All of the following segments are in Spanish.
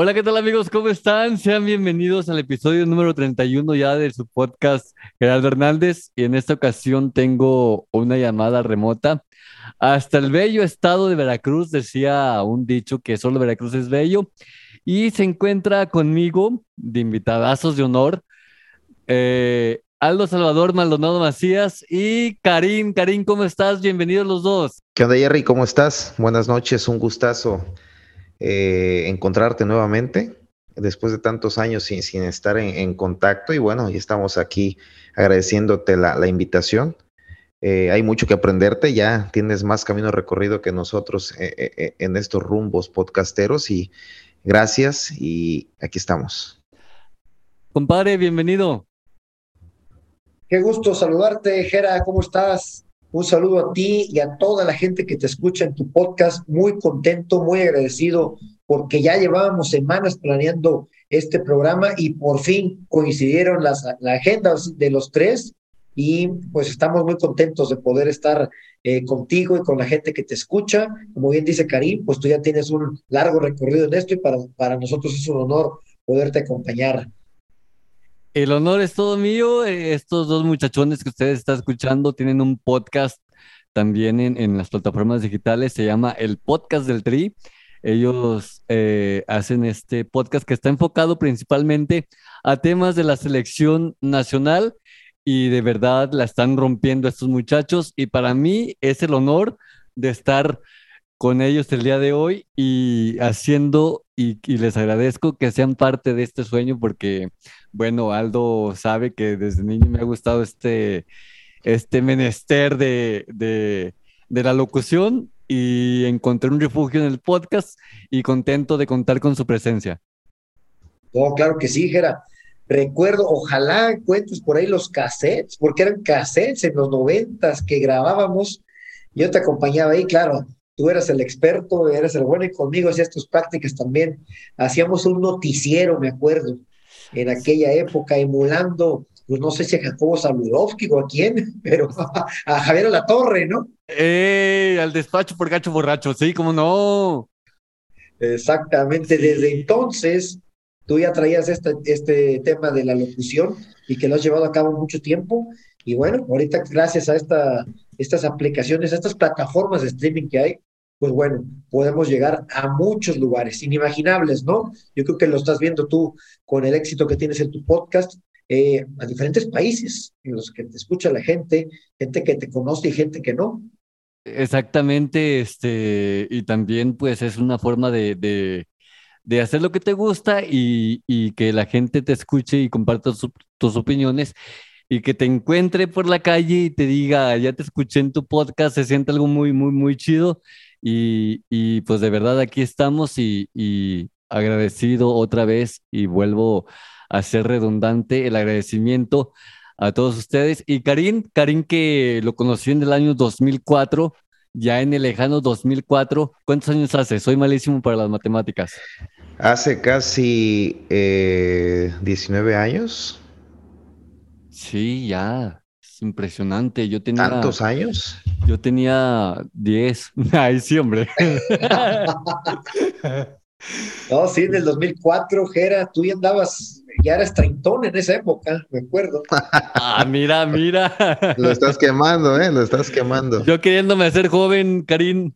Hola, ¿qué tal amigos? ¿Cómo están? Sean bienvenidos al episodio número 31 ya de su podcast Gerardo Hernández. Y en esta ocasión tengo una llamada remota. Hasta el bello estado de Veracruz decía un dicho que solo Veracruz es bello. Y se encuentra conmigo de invitadazos de honor eh, Aldo Salvador Maldonado Macías y Karim. Karim, ¿cómo estás? Bienvenidos los dos. ¿Qué onda, Jerry? ¿Cómo estás? Buenas noches, un gustazo eh, encontrarte nuevamente después de tantos años sin, sin estar en, en, contacto y bueno, ya estamos aquí agradeciéndote la, la invitación. Eh, hay mucho que aprenderte, ya tienes más camino recorrido que nosotros eh, en estos rumbos podcasteros y gracias y aquí estamos. Compadre, bienvenido. Qué gusto saludarte, Jera, ¿cómo estás? Un saludo a ti y a toda la gente que te escucha en tu podcast. Muy contento, muy agradecido, porque ya llevábamos semanas planeando este programa y por fin coincidieron las, agendas de los tres y pues estamos muy contentos de poder estar eh, contigo y con la gente que te escucha. Como bien dice Karim, pues tú ya tienes un largo recorrido en esto y para, para nosotros es un honor poderte acompañar. El honor es todo mío. Estos dos muchachones que ustedes están escuchando tienen un podcast también en, en las plataformas digitales. Se llama El Podcast del Tri. Ellos eh, hacen este podcast que está enfocado principalmente a temas de la selección nacional y de verdad la están rompiendo estos muchachos. Y para mí es el honor de estar con ellos el día de hoy y haciendo, y, les agradezco que sean parte de este sueño porque, bueno, Aldo sabe que desde niño me ha gustado este, este menester de, de, la locución y encontré un refugio en el podcast y contento de contar con su presencia. Oh, claro que sí, Jera. Recuerdo, ojalá encuentres por ahí los cassettes, porque eran cassettes en los noventas que grabábamos. Yo te acompañaba ahí, claro, tú eras el experto, eras el bueno y conmigo hacías tus prácticas también. Hacíamos un noticiero, me acuerdo, en aquella época, emulando, pues no sé si a Jacobo Saludowski o a quién, pero a Javier La Torre, ¿no? ¡Eh! Al despacho por gacho borracho, sí, cómo no. Exactamente, desde entonces tú ya traías este, este tema de la locución y que lo has llevado a cabo mucho tiempo. Y bueno, ahorita gracias a esta, estas aplicaciones, a estas plataformas de streaming que hay, pues bueno, podemos llegar a muchos lugares inimaginables, ¿no? Yo creo que lo estás viendo tú con el éxito que tienes en tu podcast, eh, a diferentes países en los que te escucha la gente, gente que te conoce y gente que no. Exactamente, este, y también pues es una forma de, de, hacer lo que te gusta y, y, que la gente te escuche y comparta su, tus opiniones y que te encuentre por la calle y te diga, ya te escuché en tu podcast, se siente algo muy, muy, muy chido. Y, y pues de verdad aquí estamos y, y, agradecido otra vez y vuelvo a ser redundante el agradecimiento a todos ustedes. Y Karim, Karim que lo conocí en el año 2004, ya en el lejano 2004. ¿Cuántos años hace? Soy malísimo para las matemáticas. Hace casi eh, 19 años. Sí, ya. Es impresionante. Yo tenía. ¿Tantos años? Yo tenía 10. Ay, sí, hombre. no, sí, en el 2004, Jera, tú ya andabas, ya eras treintón en esa época, me acuerdo. ah, mira, mira. Lo estás quemando, ¿eh? Lo estás quemando. Yo queriéndome hacer joven, Karim.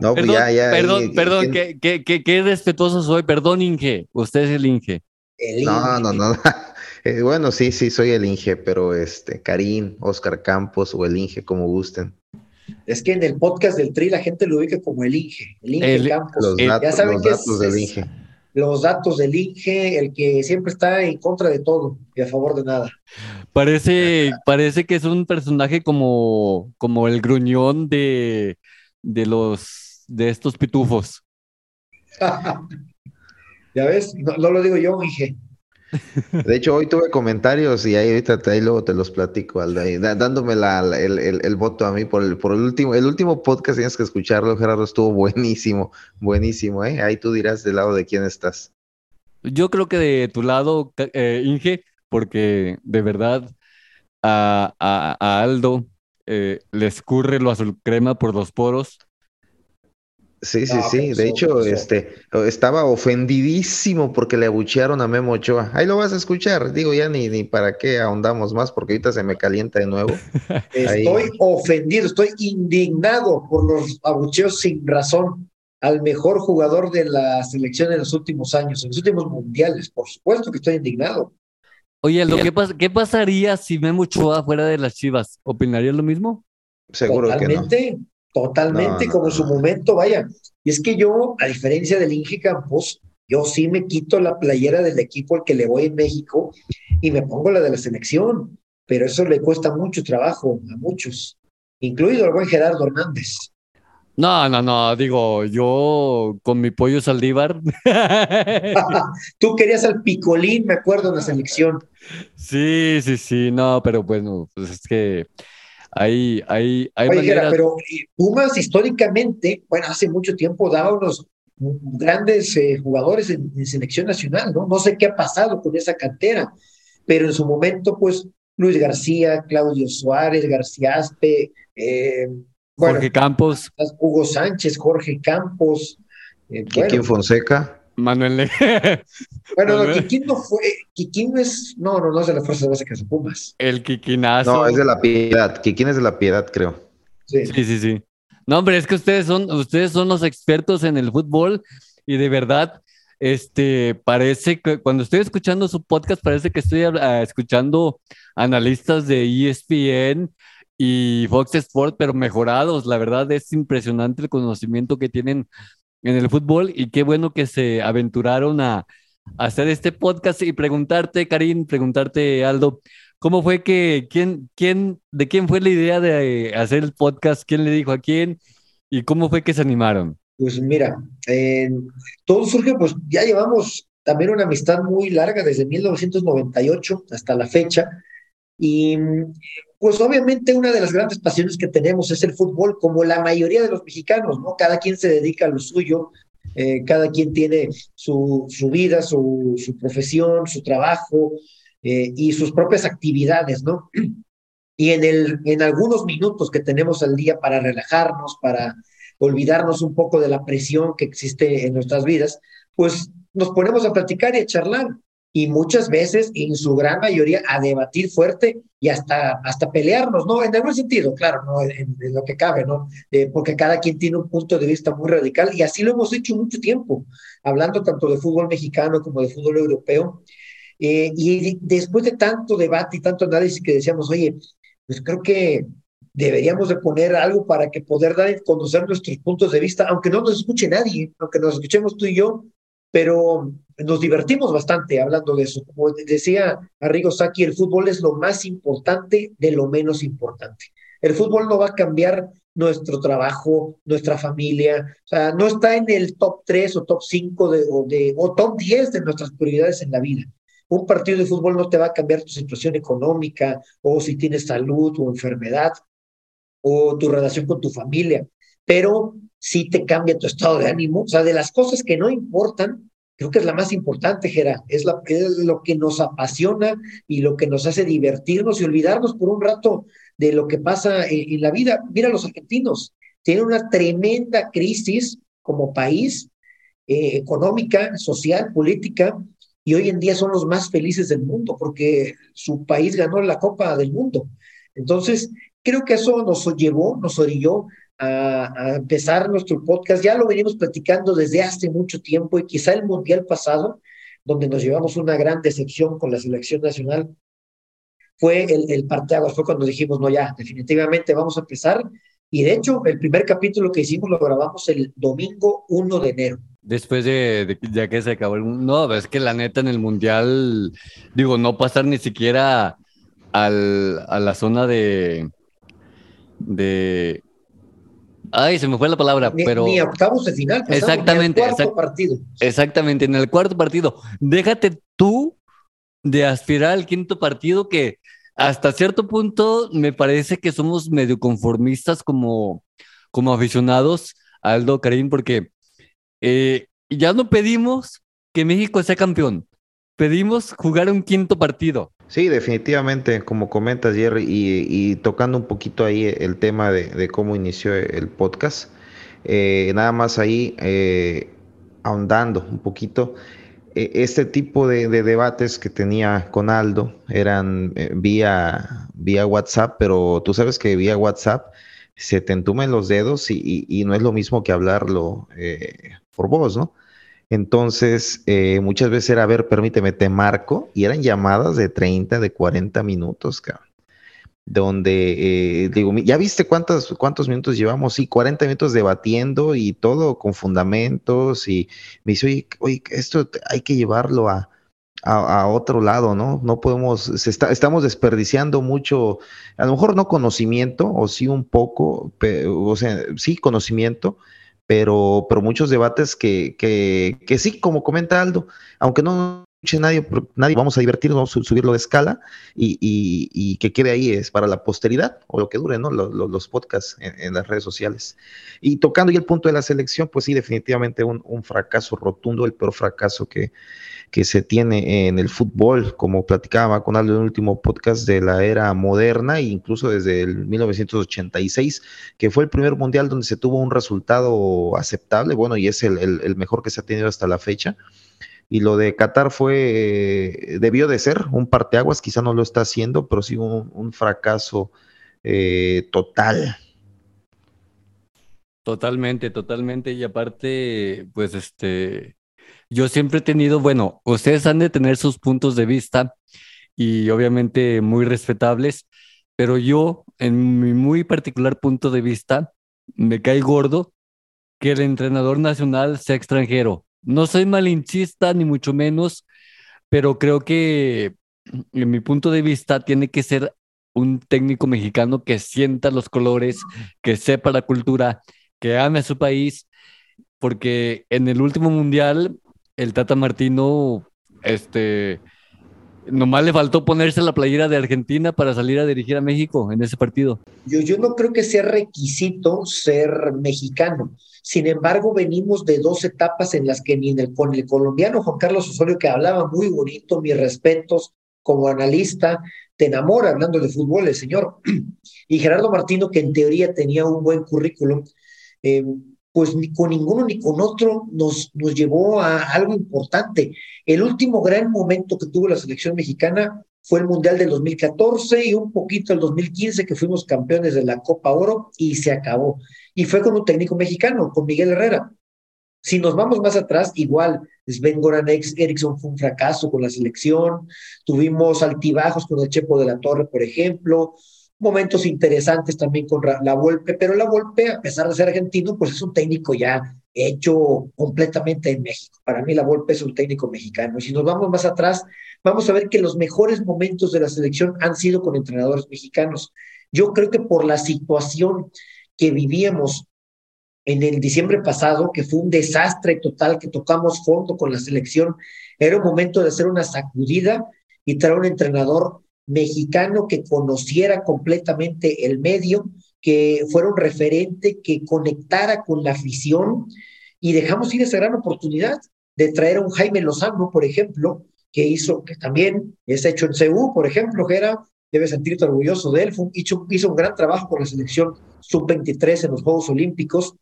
No, perdón, pues ya, ya. Perdón, y, perdón, y, qué, qué, qué, qué respetuoso soy. Perdón, Inge. Usted es el Inge. El no, no, no. Eh, bueno, sí, sí, soy el Inge, pero este, Karim, Oscar Campos o el Inge, como gusten. Es que en el podcast del Tri la gente lo ubica como el Inge, el Inge El- Campos. Los Eh, datos, ya saben los que datos es- del es- Inge. Los datos del Inge, el que siempre está en contra de todo y a favor de nada. Parece, parece que es un personaje como, como el gruñón de, de los de estos pitufos. ya ves, no, lo digo yo, Inge. De hecho, hoy tuve comentarios y ahí ahorita ahí luego te los platico, Aldo, dándome el, voto a mí por el, por el último, el último podcast tienes que escucharlo, Gerardo, estuvo buenísimo, buenísimo, ¿eh? Ahí tú dirás del lado de quién estás. Yo creo que de tu lado, eh, Inge, porque de verdad a, a, Aldo eh, le escurre lo azul crema por los poros Sí, sí, sí. De hecho, este estaba ofendidísimo porque le abuchearon a Memo Ochoa. Ahí lo vas a escuchar. Digo, ya ni, ni para qué ahondamos más porque ahorita se me calienta de nuevo. Estoy ofendido, estoy indignado por los abucheos sin razón al mejor jugador de la selección en los últimos años, en los últimos mundiales. Por supuesto que estoy indignado. Oye, Aldo, ¿qué, ¿qué pasaría si Memo Ochoa fuera de las Chivas? ¿Opinarías lo mismo? Seguro que no. Totalmente, como su momento, vaya. Y es que yo, a diferencia del Inge Campos, yo sí me quito la playera del equipo al que le voy en México y me pongo la de la selección, pero eso le cuesta mucho trabajo a muchos, incluido al buen Gerardo Hernández. No, no, no, digo, yo con mi pollo saldívar. Tú querías al picolín, me acuerdo, en la selección. Sí, sí, sí, no, pero bueno, pues es que hay, hay, hay pero eh, Pumas históricamente, bueno, hace mucho tiempo daba unos grandes eh, jugadores en, selección nacional, ¿no? No sé qué ha pasado con esa cantera, pero en su momento, pues, Luis García, Claudio Suárez, García Aspe, eh, Jorge Campos, Hugo Sánchez, Jorge Campos, eh, Fonseca. Manuel Bueno, no, Kikín no fue, Kikín es, no, no, no es de las fuerzas básicas de Pumas. El Kikinazo. No, es de la piedad, Kikín es de la piedad, creo. Sí. sí, sí, No, hombre, es que ustedes son, ustedes son los expertos en el fútbol y de verdad, este, parece que cuando estoy escuchando su podcast, parece que estoy ah, escuchando analistas de ESPN y Fox Sports, pero mejorados. La verdad es impresionante el conocimiento que tienen en el fútbol y qué bueno que se aventuraron a, hacer este podcast y preguntarte, Karim, preguntarte, Aldo, ¿cómo fue que, quién, quién, de quién fue la idea de hacer el podcast? ¿Quién le dijo a quién? ¿Y cómo fue que se animaron? Pues mira, todo surge, pues ya llevamos también una amistad muy larga desde 1998 hasta la fecha. Y pues obviamente una de las grandes pasiones que tenemos es el fútbol, como la mayoría de los mexicanos, ¿no? Cada quien se dedica a lo suyo, eh, cada quien tiene su, su vida, su, profesión, su trabajo eh, y sus propias actividades, ¿no? Y en, el, en algunos minutos que tenemos al día para relajarnos, para olvidarnos un poco de la presión que existe en nuestras vidas, pues nos ponemos a platicar y a charlar y muchas veces, en su gran mayoría, a debatir fuerte y hasta, hasta pelearnos, ¿no? En algún sentido, claro, ¿no? En, lo que cabe, ¿no? Eh, porque cada quien tiene un punto de vista muy radical y así lo hemos hecho mucho tiempo, hablando tanto de fútbol mexicano como de fútbol europeo. Eh, y después de tanto debate y tanto análisis que decíamos, oye, pues creo que deberíamos de poner algo para que poder dar conocer nuestros puntos de vista, aunque no nos escuche nadie, aunque nos escuchemos tú y yo, pero nos divertimos bastante hablando de eso. Como decía Arrigo Saki, el fútbol es lo más importante de lo menos importante. El fútbol no va a cambiar nuestro trabajo, nuestra familia, o sea, no está en el top 3 o top 5 de, o, de, o top 10 de nuestras prioridades en la vida. Un partido de fútbol no te va a cambiar tu situación económica o si tienes salud o enfermedad o tu relación con tu familia, pero sí te cambia tu estado de ánimo. O sea, de las cosas que no importan, creo que es la más importante, Gera. Es, la, es lo que nos apasiona y lo que nos hace divertirnos y olvidarnos por un rato de lo que pasa en, la vida. Mira, los argentinos tienen una tremenda crisis como país, eh, económica, social, política, y hoy en día son los más felices del mundo porque su país ganó la Copa del Mundo. Entonces, creo que eso nos llevó, nos orilló a, empezar nuestro podcast. Ya lo venimos platicando desde hace mucho tiempo y quizá el Mundial pasado, donde nos llevamos una gran decepción con la selección nacional, fue el, el parteaguas, fue cuando dijimos, no, ya, definitivamente vamos a empezar. Y de hecho, el primer capítulo que hicimos lo grabamos el domingo 1 de enero. Después de, ya que se acabó el No, es que la neta en el Mundial, digo, no pasar ni siquiera al, a la zona de, Ay, se me fue la palabra, pero. Ni octavos de final. exactamente. En el cuarto partido. Exactamente, en el cuarto partido. Déjate tú de aspirar al quinto partido que hasta cierto punto me parece que somos medio conformistas como, como aficionados, Aldo Karim, porque eh, ya no pedimos que México sea campeón, pedimos jugar un quinto partido. Sí, definitivamente, como comentas, Jerry, y, tocando un poquito ahí el tema de, cómo inició el podcast, eh, nada más ahí eh, ahondando un poquito, e, este tipo de, debates que tenía con Aldo eran eh, vía, vía WhatsApp, pero tú sabes que vía WhatsApp se te entumen los dedos y, no es lo mismo que hablarlo por voz, ¿no? Entonces, eh, muchas veces era, a ver, permíteme, te marco, y eran llamadas de 30, de 40 minutos, cabrón. Donde, eh, digo, ¿ya viste cuántos, cuántos minutos llevamos? Sí, 40 minutos debatiendo y todo con fundamentos. Y me dice, oye, esto hay que llevarlo a, otro lado, ¿no? No podemos, se está, estamos desperdiciando mucho, a lo mejor no conocimiento, o sí un poco, o sea, sí conocimiento, pero, pero muchos debates que, que, que sí, como comenta Aldo, aunque no nadie, nadie, vamos a divertirnos, vamos a subirlo de escala y, y, que quede ahí es para la posteridad o lo que dure, ¿no? Los, los, podcasts en, las redes sociales. Y tocando ya el punto de la selección, pues sí, definitivamente un, un fracaso rotundo, el peor fracaso que, que se tiene en el fútbol, como platicaba con Aldo en el último podcast de la era moderna, e incluso desde el 1986, que fue el primer mundial donde se tuvo un resultado aceptable, bueno, y es el, mejor que se ha tenido hasta la fecha. Y lo de Qatar fue, debió de ser un parteaguas, quizá no lo está haciendo, pero sí un, fracaso eh, total. Totalmente, totalmente. Y aparte, pues este, yo siempre he tenido, bueno, ustedes han de tener sus puntos de vista y obviamente muy respetables, pero yo, en mi muy particular punto de vista, me cae gordo que el entrenador nacional sea extranjero. No soy malinchista, ni mucho menos, pero creo que en mi punto de vista tiene que ser un técnico mexicano que sienta los colores, que sepa la cultura, que ame a su país, porque en el último mundial el Tata Martino, este, nomás le faltó ponerse la playera de Argentina para salir a dirigir a México en ese partido. Yo, yo no creo que sea requisito ser mexicano. Sin embargo, venimos de dos etapas en las que ni con el colombiano Juan Carlos Osorio, que hablaba muy bonito, mis respetos como analista, te enamora hablando de fútbol el señor. Y Gerardo Martino, que en teoría tenía un buen currículum, eh, pues ni con ninguno ni con otro nos, nos llevó a algo importante. El último gran momento que tuvo la selección mexicana fue el Mundial del 2014 y un poquito el 2015 que fuimos campeones de la Copa Oro y se acabó. Y fue con un técnico mexicano, con Miguel Herrera. Si nos vamos más atrás, igual, Sven Goran Eriksson fue un fracaso con la selección, tuvimos altibajos con el Chepo de la Torre, por ejemplo, momentos interesantes también con la Volpe, pero la Volpe, a pesar de ser argentino, pues es un técnico ya hecho completamente en México. Para mí la Volpe es un técnico mexicano. Y si nos vamos más atrás, vamos a ver que los mejores momentos de la selección han sido con entrenadores mexicanos. Yo creo que por la situación que vivíamos en el diciembre pasado, que fue un desastre total, que tocamos fondo con la selección, era un momento de hacer una sacudida y traer un entrenador mexicano que conociera completamente el medio, que fuera un referente, que conectara con la afición. Y dejamos ir esa gran oportunidad de traer a un Jaime Lozano, por ejemplo, que hizo, que también es hecho en CEU, por ejemplo, que era, debe sentirte orgulloso de él, hizo, hizo un gran trabajo con la selección sub-23 en los Juegos Olímpicos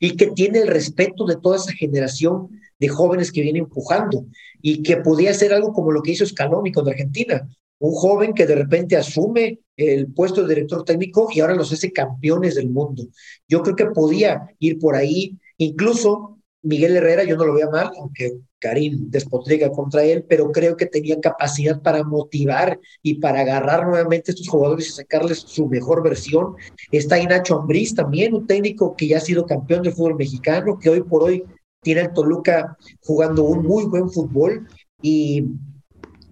y que tiene el respeto de toda esa generación de jóvenes que viene empujando y que podía hacer algo como lo que hizo Scaloni con Argentina, un joven que de repente asume el puesto de director técnico y ahora los hace campeones del mundo. Yo creo que podía ir por ahí, incluso Miguel Herrera, yo no lo veo mal, aunque Karim despotriga contra él, pero creo que tenía capacidad para motivar y para agarrar nuevamente a estos jugadores y sacarles su mejor versión. Está ahí Nacho Ambriz también, un técnico que ya ha sido campeón del fútbol mexicano, que hoy por hoy tiene el Toluca jugando un muy buen fútbol y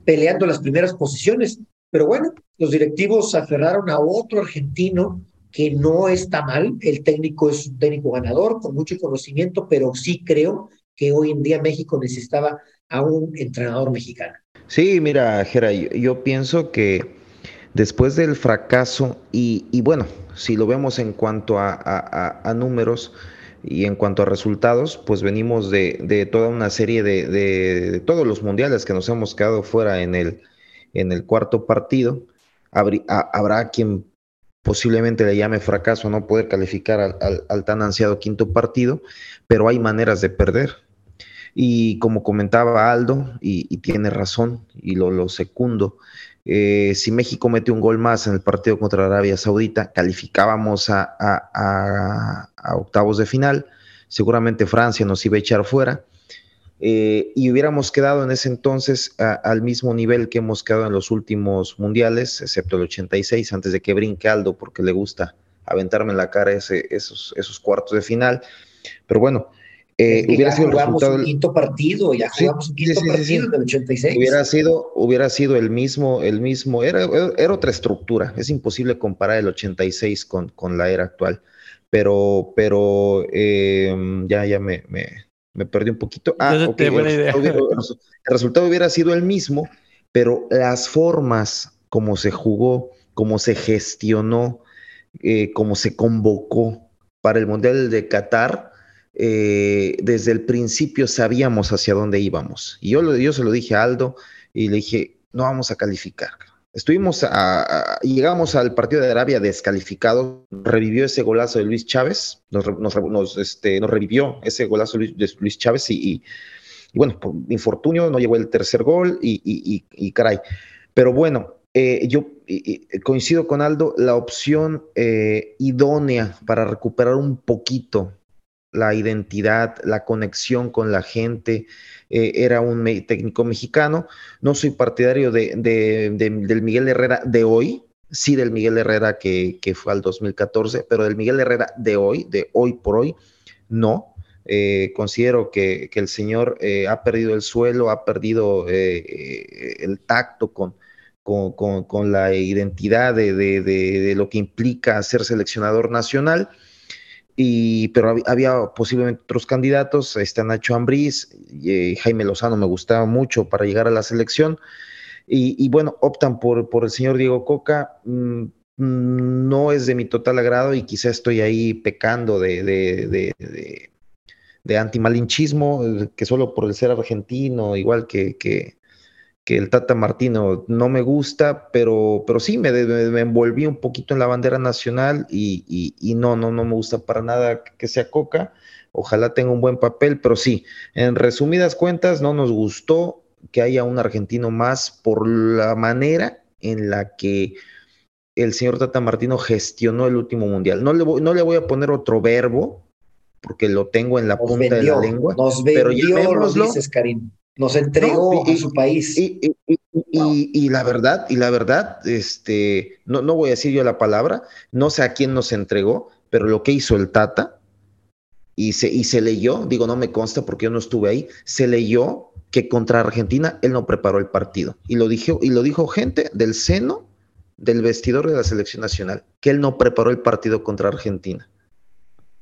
peleando las primeras posiciones. Pero bueno, los directivos aferraron a otro argentino que no está mal, el técnico es un técnico ganador, con mucho conocimiento, pero sí creo que hoy en día México necesitaba a un entrenador mexicano. Sí, mira, Jera, yo, pienso que después del fracaso, y, bueno, si lo vemos en cuanto a, números y en cuanto a resultados, pues venimos de, toda una serie de, todos los mundiales que nos hemos quedado fuera en el, en el cuarto partido. habrá quien posiblemente le llame fracaso no poder calificar al, tan ansiado quinto partido, pero hay maneras de perder. Y como comentaba Aldo, y, tiene razón, y lo, lo secundo, eh, si México mete un gol más en el partido contra Arabia Saudita, calificábamos a, octavos de final, seguramente Francia nos iba a echar fuera eh, y hubiéramos quedado en ese entonces al mismo nivel que hemos quedado en los últimos mundiales, excepto el 86, antes de que brinque Aldo, porque le gusta aventarme en la cara esos cuartos de final. Pero bueno, eh, hubiera sido el resultado. Un quinto partido, ya jugamos un quinto partido del 86. Hubiera sido, hubiera sido el mismo, el mismo, era, era otra estructura. Es imposible comparar el 86 con, con la era actual. Pero, pero eh, ya, ya me, me me perdí un poquito. Ah, ok. El, resultado hubiera sido el mismo, pero las formas como se jugó, como se gestionó, eh, como se convocó para el Mundial de Qatar, eh, desde el principio sabíamos hacia dónde íbamos. Y yo, yo se lo dije a Aldo y le dije, no vamos a calificar. Estuvimos a, llegamos al partido de Arabia descalificado, revivió ese golazo de Luis Chávez, nos, este, revivió ese golazo de Luis Chávez y, bueno, por infortunio no llegó el tercer gol y, caray. Pero bueno, eh, yo coincido con Aldo, la opción eh, idónea para recuperar un poquito la identidad, la conexión con la gente, eh, era un técnico mexicano. No soy partidario de, del Miguel Herrera de hoy, sí del Miguel Herrera que, fue al 2014, pero del Miguel Herrera de hoy, de hoy por hoy, no. Eh, considero que, el señor eh, ha perdido el suelo, ha perdido el tacto con, con, la identidad de, de, lo que implica ser seleccionador nacional y, pero había, posiblemente otros candidatos, está Nacho Ambriz, y, eh, Jaime Lozano me gustaba mucho para llegar a la selección, y, bueno, optan por, el señor Diego Coca, mm, no es de mi total agrado y quizá estoy ahí pecando de, de, de, de, antimalinchismo, eh, que solo por el ser argentino, igual que, que el Tata Martino no me gusta, pero, pero sí me, me, envolví un poquito en la bandera nacional y, y, no, no, no me gusta para nada que sea Coca. Ojalá tenga un buen papel, pero sí, en resumidas cuentas, no nos gustó que haya un argentino más por la manera en la que el señor Tata Martino gestionó el último mundial. No le voy, no le voy a poner otro verbo, porque lo tengo en la punta de la lengua. Nos pero llamémoslo, dices, Karim nos entregó a su país. Y, la verdad, y la verdad, este, no, no voy a decir yo la palabra, no sé a quién nos entregó, pero lo que hizo el Tata, y se, y se leyó, digo, no me consta porque yo no estuve ahí, se leyó que contra Argentina él no preparó el partido. Y lo dijo, y lo dijo gente del seno del vestidor de la selección nacional, que él no preparó el partido contra Argentina.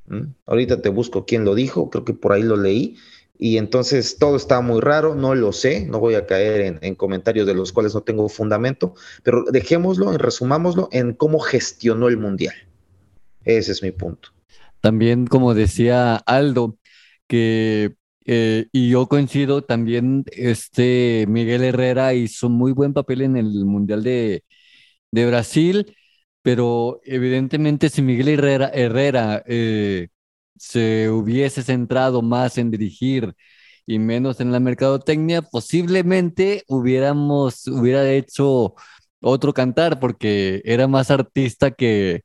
¿Mm? Ahorita te busco quién lo dijo, creo que por ahí lo leí, y entonces todo está muy raro, no lo sé, no voy a caer en, comentarios de los cuales no tengo fundamento, pero dejémoslo, en, resumámoslo en cómo gestionó el Mundial. Ese es mi punto. También, como decía Aldo, que, eh, y yo coincido, también este Miguel Herrera hizo muy buen papel en el Mundial de, Brasil, pero evidentemente si Miguel Herrera, Herrera eh, se hubiese centrado más en dirigir y menos en la mercadotecnia, posiblemente hubiéramos, hubiera hecho otro cantar porque era más artista que,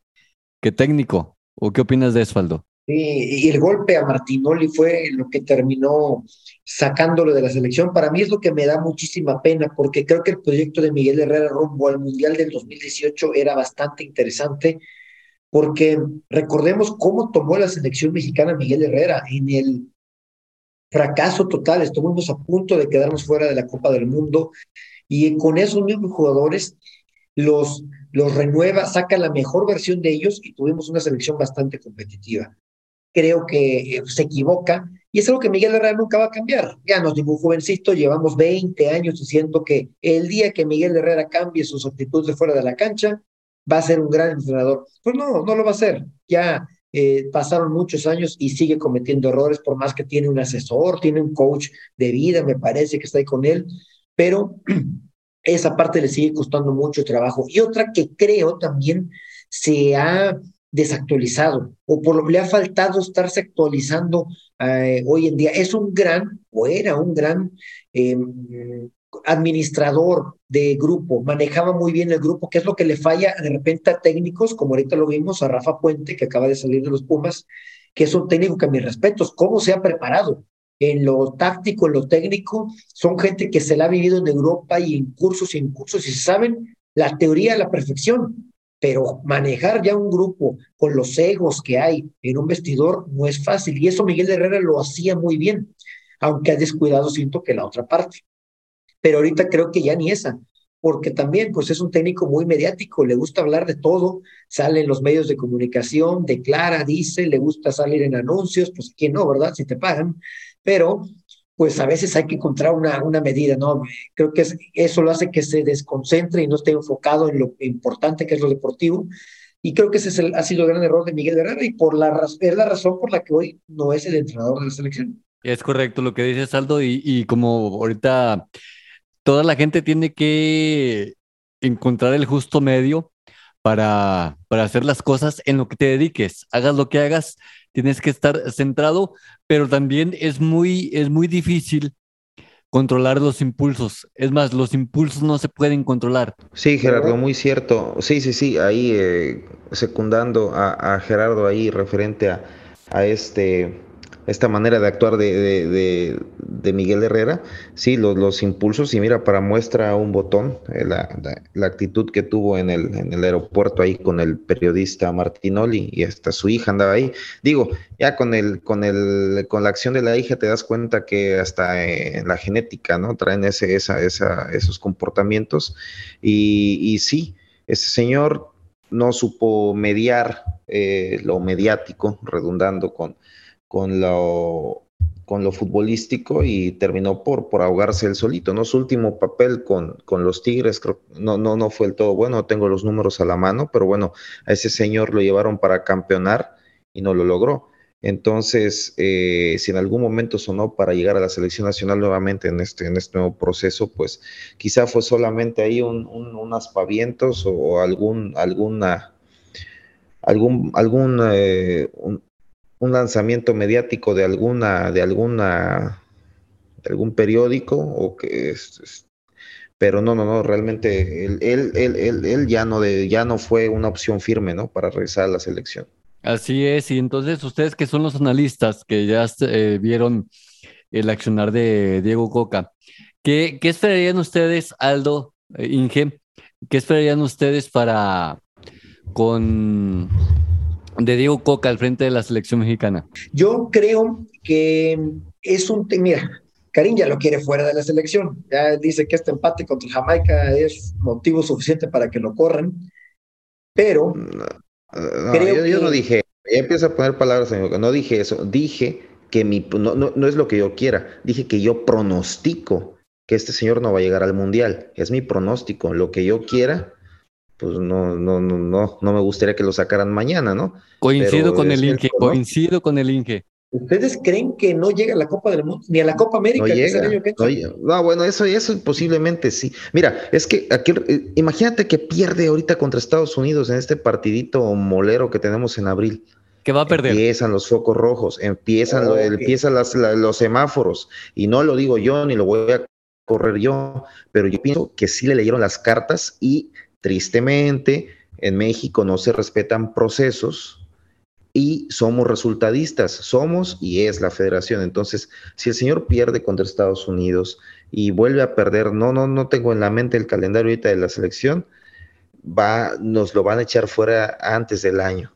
que técnico. ¿O qué opinas de eso, Aldo? y el golpe a Martinoli fue lo que terminó sacándolo de la selección. Para mí es lo que me da muchísima pena, porque creo que el proyecto de Miguel Herrera rumbo al Mundial del 2018 era bastante interesante porque recordemos cómo tomó la selección mexicana Miguel Herrera en el fracaso total, estuvimos a punto de quedarnos fuera de la Copa del Mundo y con esos mismos jugadores los los renueva, saca la mejor versión de ellos y tuvimos una selección bastante competitiva. Creo que eh, se equivoca y es algo que Miguel Herrera nunca va a cambiar. Ya no es ningún jovencito, llevamos 20 años diciendo que el día que Miguel Herrera cambie sus actitudes de fuera de la cancha, va a ser un gran entrenador. Pues no, no lo va a ser. Ya eh, pasaron muchos años y sigue cometiendo errores, por más que tiene un asesor, tiene un coach de vida, me parece que está ahí con él, pero esa parte le sigue costando mucho trabajo. Y otra que creo también se ha desactualizado o por lo que le ha faltado estarse actualizando eh, hoy en día. Es un gran, o era un gran em, administrador de grupo, manejaba muy bien el grupo, que es lo que le falla de repente a técnicos, como ahorita lo vimos a Rafa Puente, que acaba de salir de los Pumas, que es un técnico que a mis respetos, cómo se ha preparado en lo táctico, en lo técnico, son gente que se la ha vivido en Europa y en cursos y en cursos y saben la teoría a la perfección, pero manejar ya un grupo con los egos que hay en un vestidor no es fácil y eso Miguel Herrera lo hacía muy bien, aunque ha descuidado siento que la otra parte. Pero ahorita creo que ya ni esa, porque también pues es un técnico muy mediático, le gusta hablar de todo, sale en los medios de comunicación, declara, dice, le gusta salir en anuncios, pues quién no, ¿verdad? Si te pagan, pero pues a veces hay que encontrar una, una medida, ¿no? Creo que eso lo hace que se desconcentre y no esté enfocado en lo importante que es lo deportivo. Y creo que ese ha sido el gran error de Miguel Herrera y por la, es la razón por la que hoy no es el entrenador de la selección. Es correcto lo que dice Saldo y, y como ahorita toda la gente tiene que encontrar el justo medio para, para hacer las cosas en lo que te dediques. Hagas lo que hagas, tienes que estar centrado, pero también es muy, es muy difícil controlar los impulsos. Es más, los impulsos no se pueden controlar. Sí, Gerardo, muy cierto. Sí, sí, sí, ahí eh, secundando a, a, Gerardo ahí referente a, a este esta manera de actuar de, de, Miguel Herrera, sí, los, los, impulsos, y mira, para muestra un botón, eh, la, la, actitud que tuvo en el, en el aeropuerto ahí con el periodista Martinoli y hasta su hija andaba ahí. Digo, ya con el, con el, con la acción de la hija te das cuenta que hasta en la genética, ¿no? Traen ese, esa, esa, esos comportamientos. Y, y sí, ese señor no supo mediar eh, lo mediático, redundando con, con lo, con lo futbolístico y terminó por, por ahogarse el solito, ¿no? Su último papel con, con los Tigres creo, no, no, no fue el todo bueno, tengo los números a la mano, pero bueno, a ese señor lo llevaron para campeonar y no lo logró. Entonces, eh, si en algún momento sonó para llegar a la selección nacional nuevamente en este, en este nuevo proceso, pues quizá fue solamente ahí un, un, un aspavientos o, algún, alguna, algún, algún eh, un lanzamiento mediático de alguna, de alguna, de algún periódico o que es, pero no, no, no, realmente él, él, él, él, ya no de, ya no fue una opción firme, ¿no? Para regresar a la selección. Así es, y entonces ustedes que son los analistas que ya eh, vieron el accionar de Diego Coca, ¿qué, qué esperarían ustedes, Aldo, eh, Inge? ¿Qué esperarían ustedes para con de Diego Coca al frente de la selección mexicana? Yo creo que es un... Mira, Karim ya lo quiere fuera de la selección. Ya dice que este empate contra Jamaica es motivo suficiente para que lo corran. Pero... yo, no dije... Ya empieza a poner palabras en No dije eso. Dije que mi... No, no, no es lo que yo quiera. Dije que yo pronostico que este señor no va a llegar al Mundial. Es mi pronóstico. Lo que yo quiera pues no, no, no, no, no me gustaría que lo sacaran mañana, ¿no? Coincido con el Inge, coincido con el Inge. ¿Ustedes creen que no llega a la Copa del Mundo, ni a la Copa América? No, llega, no, bueno, eso, eso posiblemente sí. Mira, es que aquí, eh, imagínate que pierde ahorita contra Estados Unidos en este partidito molero que tenemos en abril. Que va a perder. Empiezan los focos rojos, empiezan, empiezan los semáforos, y no lo digo yo ni lo voy a correr yo, pero yo pienso que sí le leyeron las cartas y Tristemente, en México no se respetan procesos y somos resultadistas, somos y es la federación. Entonces, si el señor pierde contra Estados Unidos y vuelve a perder, no, no, no tengo en la mente el calendario ahorita de la selección, va, nos lo van a echar fuera antes del año.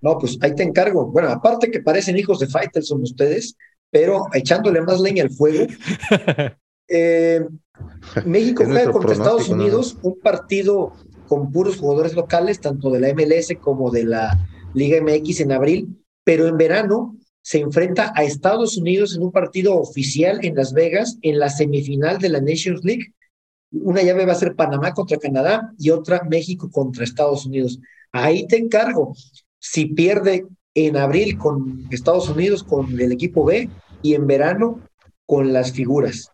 No, pues ahí te encargo. Bueno, aparte que parecen hijos de son ustedes, pero echándole más leña al fuego. Eh, México juega contra Estados Unidos un partido con puros jugadores locales, tanto de la MLS como de la Liga MX en abril, pero en verano se enfrenta a Estados Unidos en un partido oficial en Las Vegas, en la semifinal de la Nations League. Una llave va a ser Panamá contra Canadá y otra México contra Estados Unidos. Ahí te encargo. Si pierde en abril con Estados Unidos, con el equipo B, y en verano con las figuras.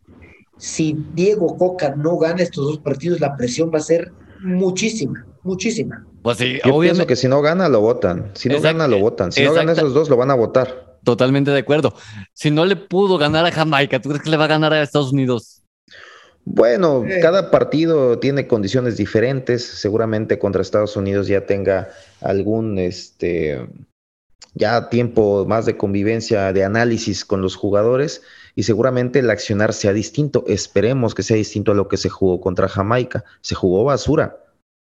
Si Diego Coca no gana estos dos partidos, la presión va a ser muchísima, muchísima. Pues sí, Yo pienso que si no gana, lo votan. Si no gana, lo votan. Si no gana esos dos, lo van a votar. Totalmente de acuerdo. Si no le pudo ganar a Jamaica, ¿tú crees que le va a ganar a Estados Unidos? Bueno, cada partido tiene condiciones diferentes. Seguramente contra Estados Unidos ya tenga algún este ya tiempo más de convivencia, de análisis con los jugadores y seguramente el accionar sea distinto. Esperemos que sea distinto a lo que se jugó contra Jamaica. Se jugó basura.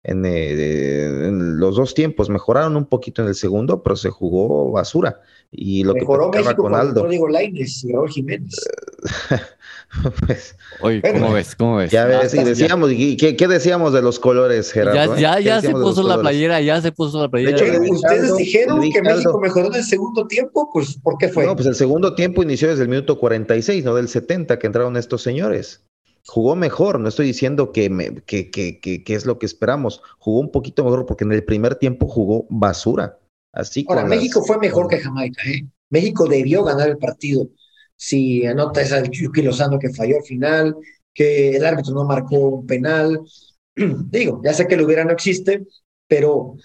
En, eh, en, los dos tiempos mejoraron un poquito en el segundo, pero se jugó basura. Y lo Mejoró que México con Aldo. Rodrigo Lainez y Raúl Jiménez. pues, Oye, ¿cómo ves? ¿Cómo ves? Ya ves, y decíamos, ¿qué, ¿qué, decíamos de los colores, Gerardo? Ya, ya, ya se puso la playera, ya se puso la playera. De hecho, ustedes dijeron que México mejoró en el segundo tiempo, pues, ¿por qué fue? No, pues el segundo tiempo inició desde el minuto 46, no del 70, que entraron estos señores. Jugó mejor, no estoy diciendo que, me, que, que, es lo que esperamos. Jugó un poquito mejor porque en el primer tiempo jugó basura. Así Ahora, México fue mejor que Jamaica. ¿eh? México debió ganar el partido. Si anota esa Yuki Lozano que falló al final, que el árbitro no marcó un penal. Digo, ya sé que lo hubiera no existe, pero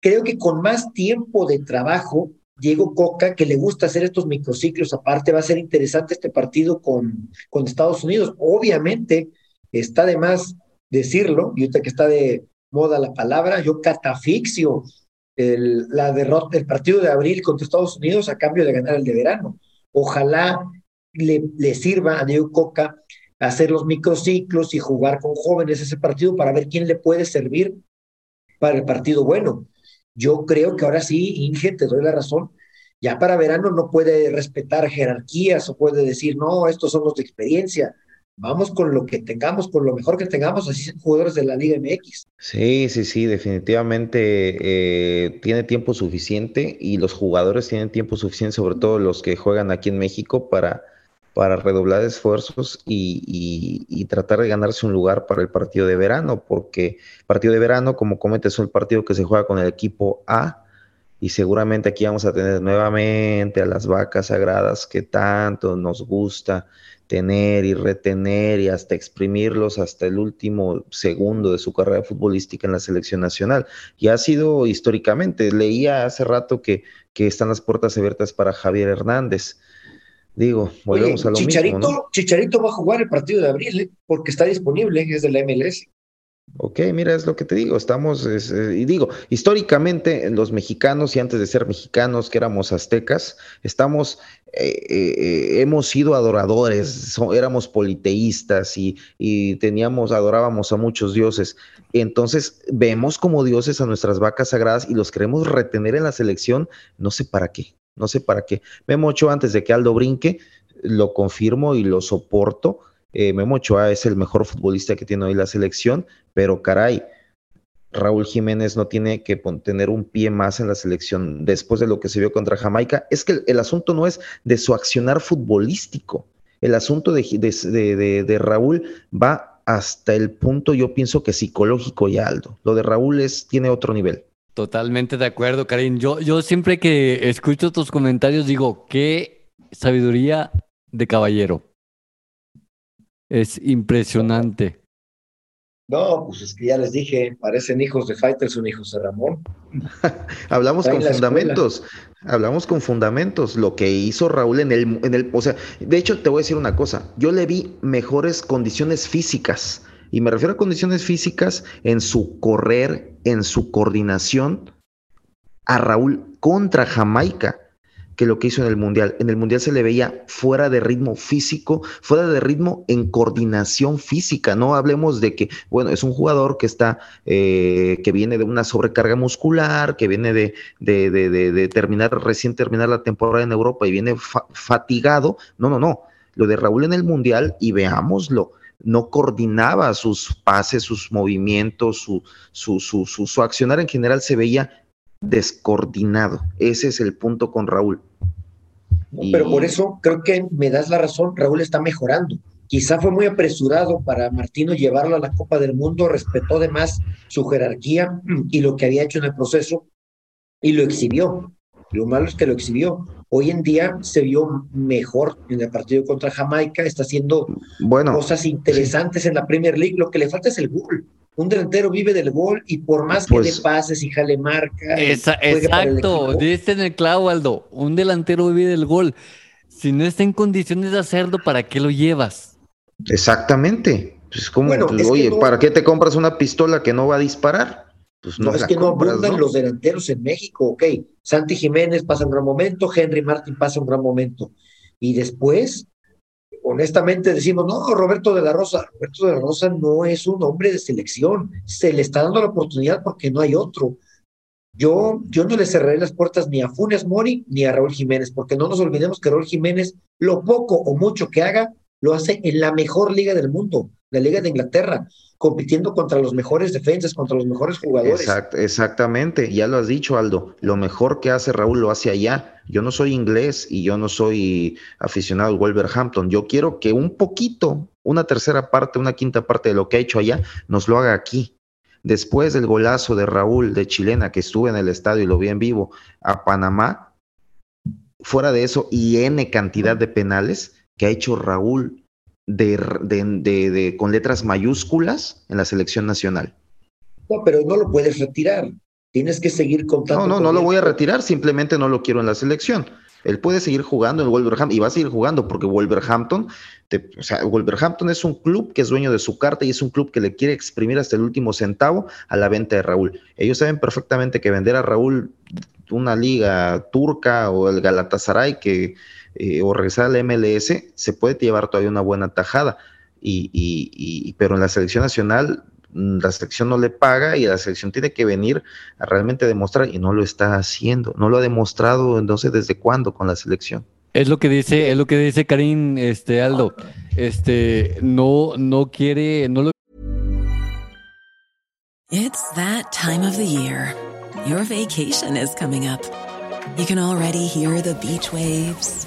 creo que con más tiempo de trabajo, Diego Coca, que le gusta hacer estos microciclos, aparte va a ser interesante este partido con, con Estados Unidos. Obviamente, está de más decirlo, y ahorita que está de moda la palabra, yo catafixio el, la derrota del partido de abril contra Estados Unidos a cambio de ganar el de verano. Ojalá le, le sirva a Diego Coca hacer los microciclos y jugar con jóvenes ese partido para ver quién le puede servir para el partido bueno. Yo creo que ahora sí, Inge, te doy la razón. Ya para verano no puede respetar jerarquías o puede decir, no, estos son los de experiencia vamos con lo que tengamos, con lo mejor que tengamos, así son jugadores de la Liga MX. Sí, sí, sí, definitivamente eh, tiene tiempo suficiente y los jugadores tienen tiempo suficiente, sobre todo los que juegan aquí en México, para, para redoblar esfuerzos y, y, tratar de ganarse un lugar para el partido de verano, porque el partido de verano, como comenté, es un partido que se juega con el equipo A. Y seguramente aquí vamos a tener nuevamente a las vacas sagradas que tanto nos gusta tener y retener y hasta exprimirlos hasta el último segundo de su carrera futbolística en la selección nacional. Y ha sido históricamente, leía hace rato que, que están las puertas abiertas para Javier Hernández. Digo, volvemos a lo mismo. Chicharito va a jugar el partido de abril ¿eh? porque está disponible, es de la MLS. Ok, mira, es lo que te digo, estamos, eh, y digo, históricamente los mexicanos y antes de ser mexicanos, que éramos aztecas, estamos, eh, eh, hemos sido adoradores, éramos politeístas y, y, teníamos, adorábamos a muchos dioses. Entonces, vemos como dioses a nuestras vacas sagradas y los queremos retener en la selección, no sé para qué, no sé para qué. Memo Ochoa, antes de que Aldo brinque, lo confirmo y lo soporto eh, es el mejor futbolista que tiene hoy la selección, pero caray, Raúl Jiménez no tiene que tener un pie más en la selección después de lo que se vio contra Jamaica. Es que el, asunto no es de su accionar futbolístico. El asunto de, de, Raúl va hasta el punto, yo pienso que psicológico y alto. Lo de Raúl es, tiene otro nivel. Totalmente de acuerdo, Karim. Yo, yo siempre que escucho tus comentarios digo, qué sabiduría de caballero. Es impresionante. No, pues es que ya les dije, parecen hijos de Fighters, son hijos de Ramón. hablamos con fundamentos, hablamos con fundamentos. Lo que hizo Raúl en el, en el, o sea, de hecho te voy a decir una cosa, yo le vi mejores condiciones físicas, y me refiero a condiciones físicas en su correr, en su coordinación, a Raúl contra Jamaica que lo que hizo en el Mundial. En el Mundial se le veía fuera de ritmo físico, fuera de ritmo en coordinación física. No hablemos de que, bueno, es un jugador que está, eh, que viene de una sobrecarga muscular, que viene de, de, de, terminar, recién terminar la temporada en Europa y viene fatigado. No, no, no. Lo de Raúl en el Mundial, y veámoslo, no coordinaba sus pases, sus movimientos, su, su, su, su, accionar en general se veía descoordinado. Ese es el punto con Raúl. Pero por eso creo que me das la razón, Raúl está mejorando. Quizá fue muy apresurado para Martino llevarlo a la Copa del Mundo, respetó además su jerarquía y lo que había hecho en el proceso y lo exhibió. Lo malo es que lo exhibió. Hoy en día se vio mejor en el partido contra Jamaica, está haciendo cosas interesantes en la Premier League. Lo que le falta es el gol. Un delantero vive del gol y por más que le pues pases y jale marca. exacto, dice en el clavo, Aldo. Un delantero vive del gol. Si no está en condiciones de hacerlo, ¿para qué lo llevas? Exactamente. Pues como, oye, ¿para qué te compras una pistola que no va a disparar? Pues no, es que no abundan los delanteros en México, ok. Santi Jiménez pasa un gran momento, Henry Martin pasa un gran momento. Y después, honestamente decimos, no, Roberto de la Rosa, Roberto de la Rosa no es un hombre de selección, se le está dando la oportunidad porque no hay otro. Yo, yo no le cerraré las puertas ni a Funes Mori ni a Raúl Jiménez, porque no nos olvidemos que Raúl Jiménez, lo poco o mucho que haga, lo hace en la mejor liga del mundo, la Liga de Inglaterra compitiendo contra los mejores defensas, contra los mejores jugadores. exactamente, ya lo has dicho Aldo, lo mejor que hace Raúl lo hace allá. Yo no soy inglés y yo no soy aficionado al Wolverhampton. Yo quiero que un poquito, una tercera parte, una quinta parte de lo que ha hecho allá, nos lo haga aquí. Después del golazo de Raúl de Chilena, que estuve en el estadio y lo vi en vivo, a Panamá, fuera de eso y N cantidad de penales que ha hecho Raúl de, de, de, con letras mayúsculas en la selección nacional. No, pero no lo puedes retirar. Tienes que seguir contando. No, no, no lo voy a retirar, simplemente no lo quiero en la selección. Él puede seguir jugando en Wolverhampton y va a seguir jugando porque Wolverhampton, o sea, Wolverhampton es un club que es dueño de su carta y es un club que le quiere exprimir hasta el último centavo a la venta de Raúl. Ellos saben perfectamente que vender a Raúl una liga turca o el Galatasaray que eh, o regresar al MLS, se puede llevar todavía una buena tajada. Y, y, pero en la selección nacional, mm, la selección no le paga y la selección tiene que venir a realmente demostrar y no lo está haciendo. No lo ha demostrado entonces desde cuándo con la selección. Es lo que dice, es lo que dice Karim, este Aldo. Este no, no quiere, no lo It's that time of the year. Your vacation is coming up. You can already hear the beach waves.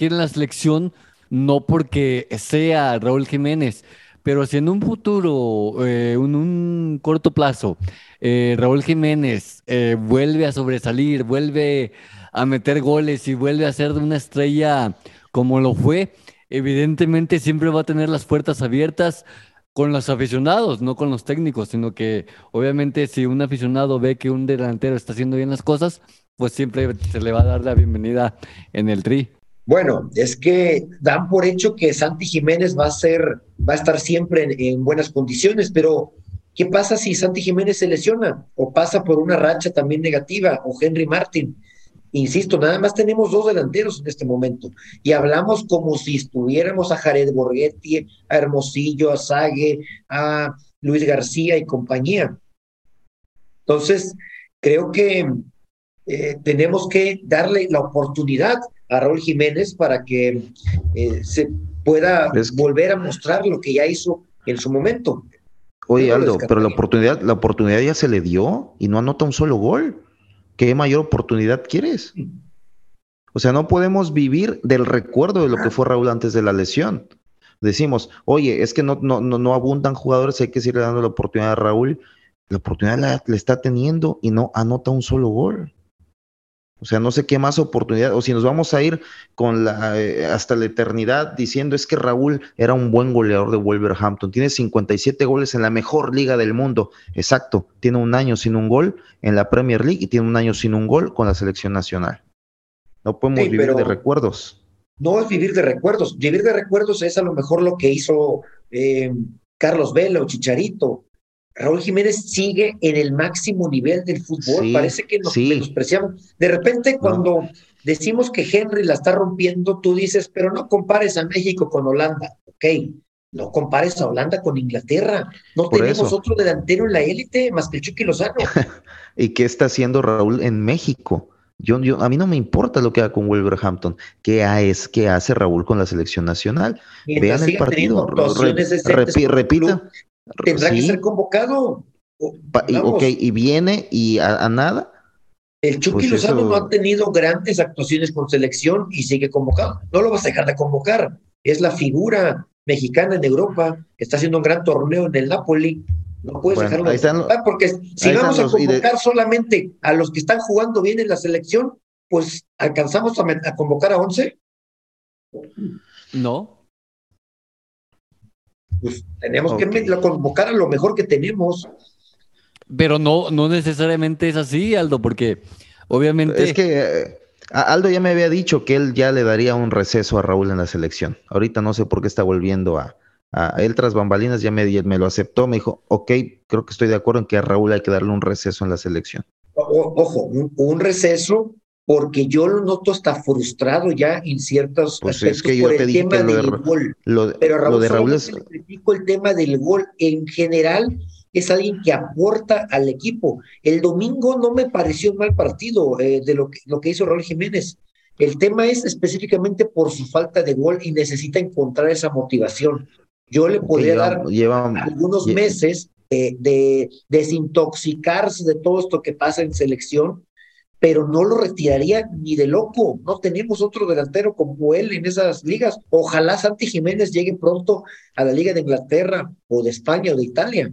Quiere la selección no porque sea Raúl Jiménez, pero si en un futuro, eh, en un corto plazo, eh, Raúl Jiménez eh, vuelve a sobresalir, vuelve a meter goles y vuelve a ser de una estrella como lo fue, evidentemente siempre va a tener las puertas abiertas con los aficionados, no con los técnicos, sino que obviamente si un aficionado ve que un delantero está haciendo bien las cosas, pues siempre se le va a dar la bienvenida en el tri. Bueno, es que dan por hecho que Santi Jiménez va a ser, va a estar siempre en, buenas condiciones, pero ¿qué pasa si Santi Jiménez se lesiona o pasa por una racha también negativa o Henry Martin? Insisto, nada más tenemos dos delanteros en este momento y hablamos como si estuviéramos a Jared Borghetti, a Hermosillo, a Sague, a Luis García y compañía. Entonces, creo que eh, tenemos que darle la oportunidad a Raúl Jiménez para que eh, se pueda volver a mostrar lo que ya hizo en su momento. Oye, Aldo, pero la oportunidad, la oportunidad ya se le dio y no anota un solo gol. ¿Qué mayor oportunidad quieres? O sea, no podemos vivir del recuerdo de lo que fue Raúl antes de la lesión. Decimos, oye, es que no, no, no, abundan jugadores, hay que seguir dando la oportunidad a Raúl. la oportunidad la, la está teniendo y no anota un solo gol. O sea, no sé qué más oportunidad, o si nos vamos a ir con la, eh, hasta la eternidad diciendo es que Raúl era un buen goleador de Wolverhampton, tiene 57 goles en la mejor liga del mundo, exacto, tiene un año sin un gol en la Premier League y tiene un año sin un gol con la selección nacional. No podemos Sí, vivir de recuerdos. No es vivir de recuerdos. Vivir de recuerdos es a lo mejor lo que hizo eh, Carlos Vela o Chicharito. Raúl Jiménez sigue en el máximo nivel del fútbol. Sí, Parece que nos sí. menospreciamos. De repente, cuando decimos que Henry la está rompiendo, tú dices, pero no compares a México con Holanda. Ok, no compares a Holanda con Inglaterra. No Por tenemos eso. otro delantero en la élite más que el Chucky Lozano. ¿Y qué está haciendo Raúl en México? Yo, yo, a mí no me importa lo que haga con Wolverhampton. ¿Qué, es, qué hace Raúl con la selección nacional? Mientras Vean el partido. Re- repi- repita. Tendrá que ser convocado. Vamos, ok, y viene y a, a nada. El Chucky Pues Lozano eso- no ha tenido grandes actuaciones con selección y sigue convocado. No lo vas a dejar de convocar. Es la figura mexicana en Europa. Está haciendo un gran torneo en el Napoli. No puedes Bueno, dejarlo de están- convocar porque si vamos a de- convocar solamente a los que están jugando bien en la selección, pues alcanzamos a convocar a 11. No. Pues tenemos que convocar a lo mejor que tenemos. Pero no, no necesariamente es así, Aldo, porque obviamente. Es que eh, Aldo ya me había dicho que él ya le daría un receso a Raúl en la selección. Ahorita no sé por qué está volviendo a, a él tras bambalinas, ya me, me lo aceptó, me dijo, ok, creo que estoy de acuerdo en que a Raúl hay que darle un receso en la selección. O- ojo, un, un receso, porque yo lo noto hasta frustrado ya en ciertos Pues es aspectos que yo por te el tema de del Ra- gol. Lo, de- Pero Raúl, lo de Raúl es, le critico el tema del gol. En general, es alguien que aporta al equipo. El domingo no me pareció un mal partido eh, de lo que, lo que hizo Raúl Jiménez. El tema es específicamente por su falta de gol y necesita encontrar esa motivación. Yo le podría lleva- dar lleva- algunos meses eh, de desintoxicarse de todo esto que pasa en selección, pero no lo retiraría ni de loco. No tenemos otro delantero como él en esas ligas. Ojalá Santi Jiménez llegue pronto a la Liga de Inglaterra o de España o de Italia,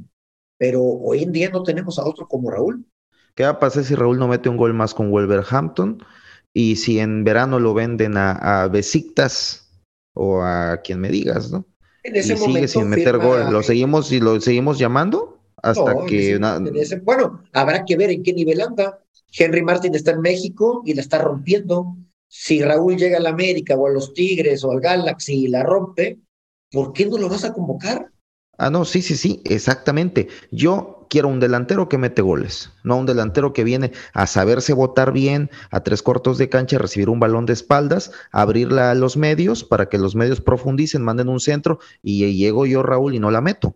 pero hoy en día no tenemos a otro como Raúl. ¿Qué va a pasar si Raúl no mete un gol más con Wolverhampton? Y si en verano lo venden a, a Besiktas o a quien me digas, ¿no? En Y ese sigue momento sin meter gol. ¿Lo seguimos y lo seguimos llamando? Hasta No, en que ese- na- en ese- bueno, habrá que ver en qué nivel anda. Henry Martin está en México y la está rompiendo. Si Raúl llega al América o a los Tigres o al Galaxy y la rompe, ¿por qué no lo vas a convocar? Ah, no, sí, sí, sí, exactamente. Yo quiero un delantero que mete goles, no un delantero que viene a saberse votar bien, a tres cortos de cancha, recibir un balón de espaldas, abrirla a los medios para que los medios profundicen, manden un centro y, y llego yo, Raúl, y no la meto.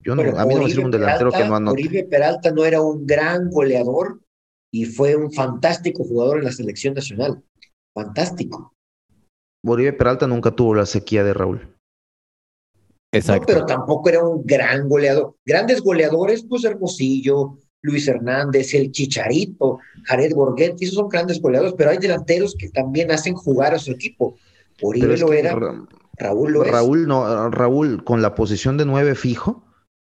Yo no, a mí no me sirve un delantero Peralta- que no anote. Oribe Peralta no era un gran goleador y fue un fantástico jugador en la selección nacional. Fantástico. Oribe Peralta nunca tuvo la sequía de Raúl. No, Exacto. pero tampoco era un gran goleador. Grandes goleadores, pues Hermosillo, Luis Hernández, el Chicharito, Jared Borghetti, esos son grandes goleadores, pero hay delanteros que también hacen jugar a su equipo. Oribe es lo era, Ra- Raúl lo es. Raúl no, Raúl con la posición de nueve fijo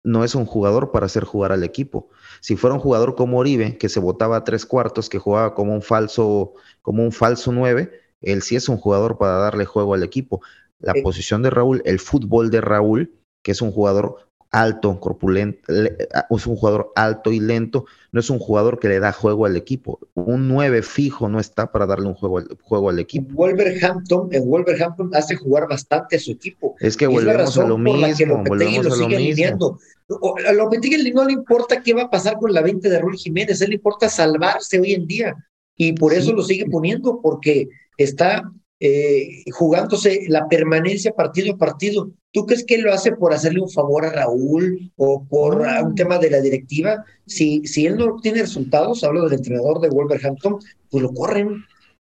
no es un jugador para hacer jugar al equipo. Si fuera un jugador como Oribe, que se votaba a tres cuartos, que jugaba como un falso, como un falso nueve, él sí es un jugador para darle juego al equipo. La posición de Raúl, el fútbol de Raúl, que es un jugador alto, corpulento, le- es un jugador alto y lento, no es un jugador que le da juego al equipo. Un nueve fijo no está para darle un juego al, juego al equipo. Wolverhampton, en Wolverhampton hace jugar bastante a su equipo. Es que Y es la volvemos a razón lo por la que mismo, volvemos lo a lo sigue mismo. alineando. O- A Lopetegui no le importa qué va a pasar con la venta de Raúl Jiménez, a él le importa salvarse hoy en día. Y por eso Sí. lo sigue poniendo, porque está eh, jugándose la permanencia partido a partido. ¿Tú crees que él lo hace por hacerle un favor a Raúl o por ah, un tema de la directiva? Si, si él no tiene resultados, hablo del entrenador de Wolverhampton, pues lo corren.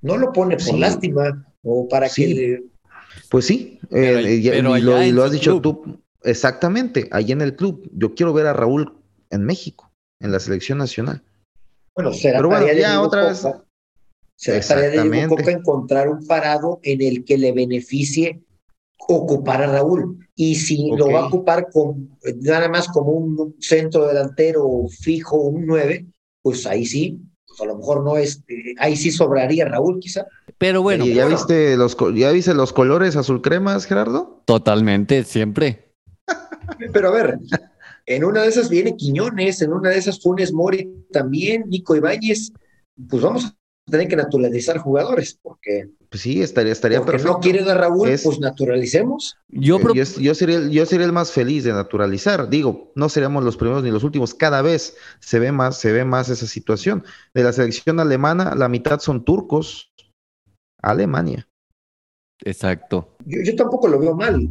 No lo pone por Sí. lástima o para Sí. que le- Pues sí, Pero- eh, y- pero y, lo, allá y has dicho club. tú exactamente, allí en el club. Yo quiero ver a Raúl en México, en la selección nacional. Bueno, será Pero bueno, ya otra vez- Será tarea de. Coca encontrar un parado en el que le beneficie ocupar a Raúl. Y si lo va a ocupar con nada más como un centro delantero fijo, un 9, pues ahí sí, pues a lo mejor no es, eh, ahí sí sobraría Raúl quizá. Pero bueno. ¿Ya, viste los, ¿Ya viste los colores azul cremas, Gerardo? Totalmente, siempre. Pero a ver, en una de esas viene Quiñones, en una de esas Funes Mori también, Nico Ibáñez, pues vamos a tener que naturalizar jugadores, porque pues sí, estaría, estaría porque perfecto. no quieren a Raúl, pues naturalicemos. Yo, yo, yo, sería, el, yo sería el más feliz de naturalizar. Digo, no seríamos los primeros ni los últimos. Cada vez se ve más, se ve más esa situación. De la selección alemana, la mitad son turcos. Alemania. Exacto. Yo, yo tampoco lo veo mal.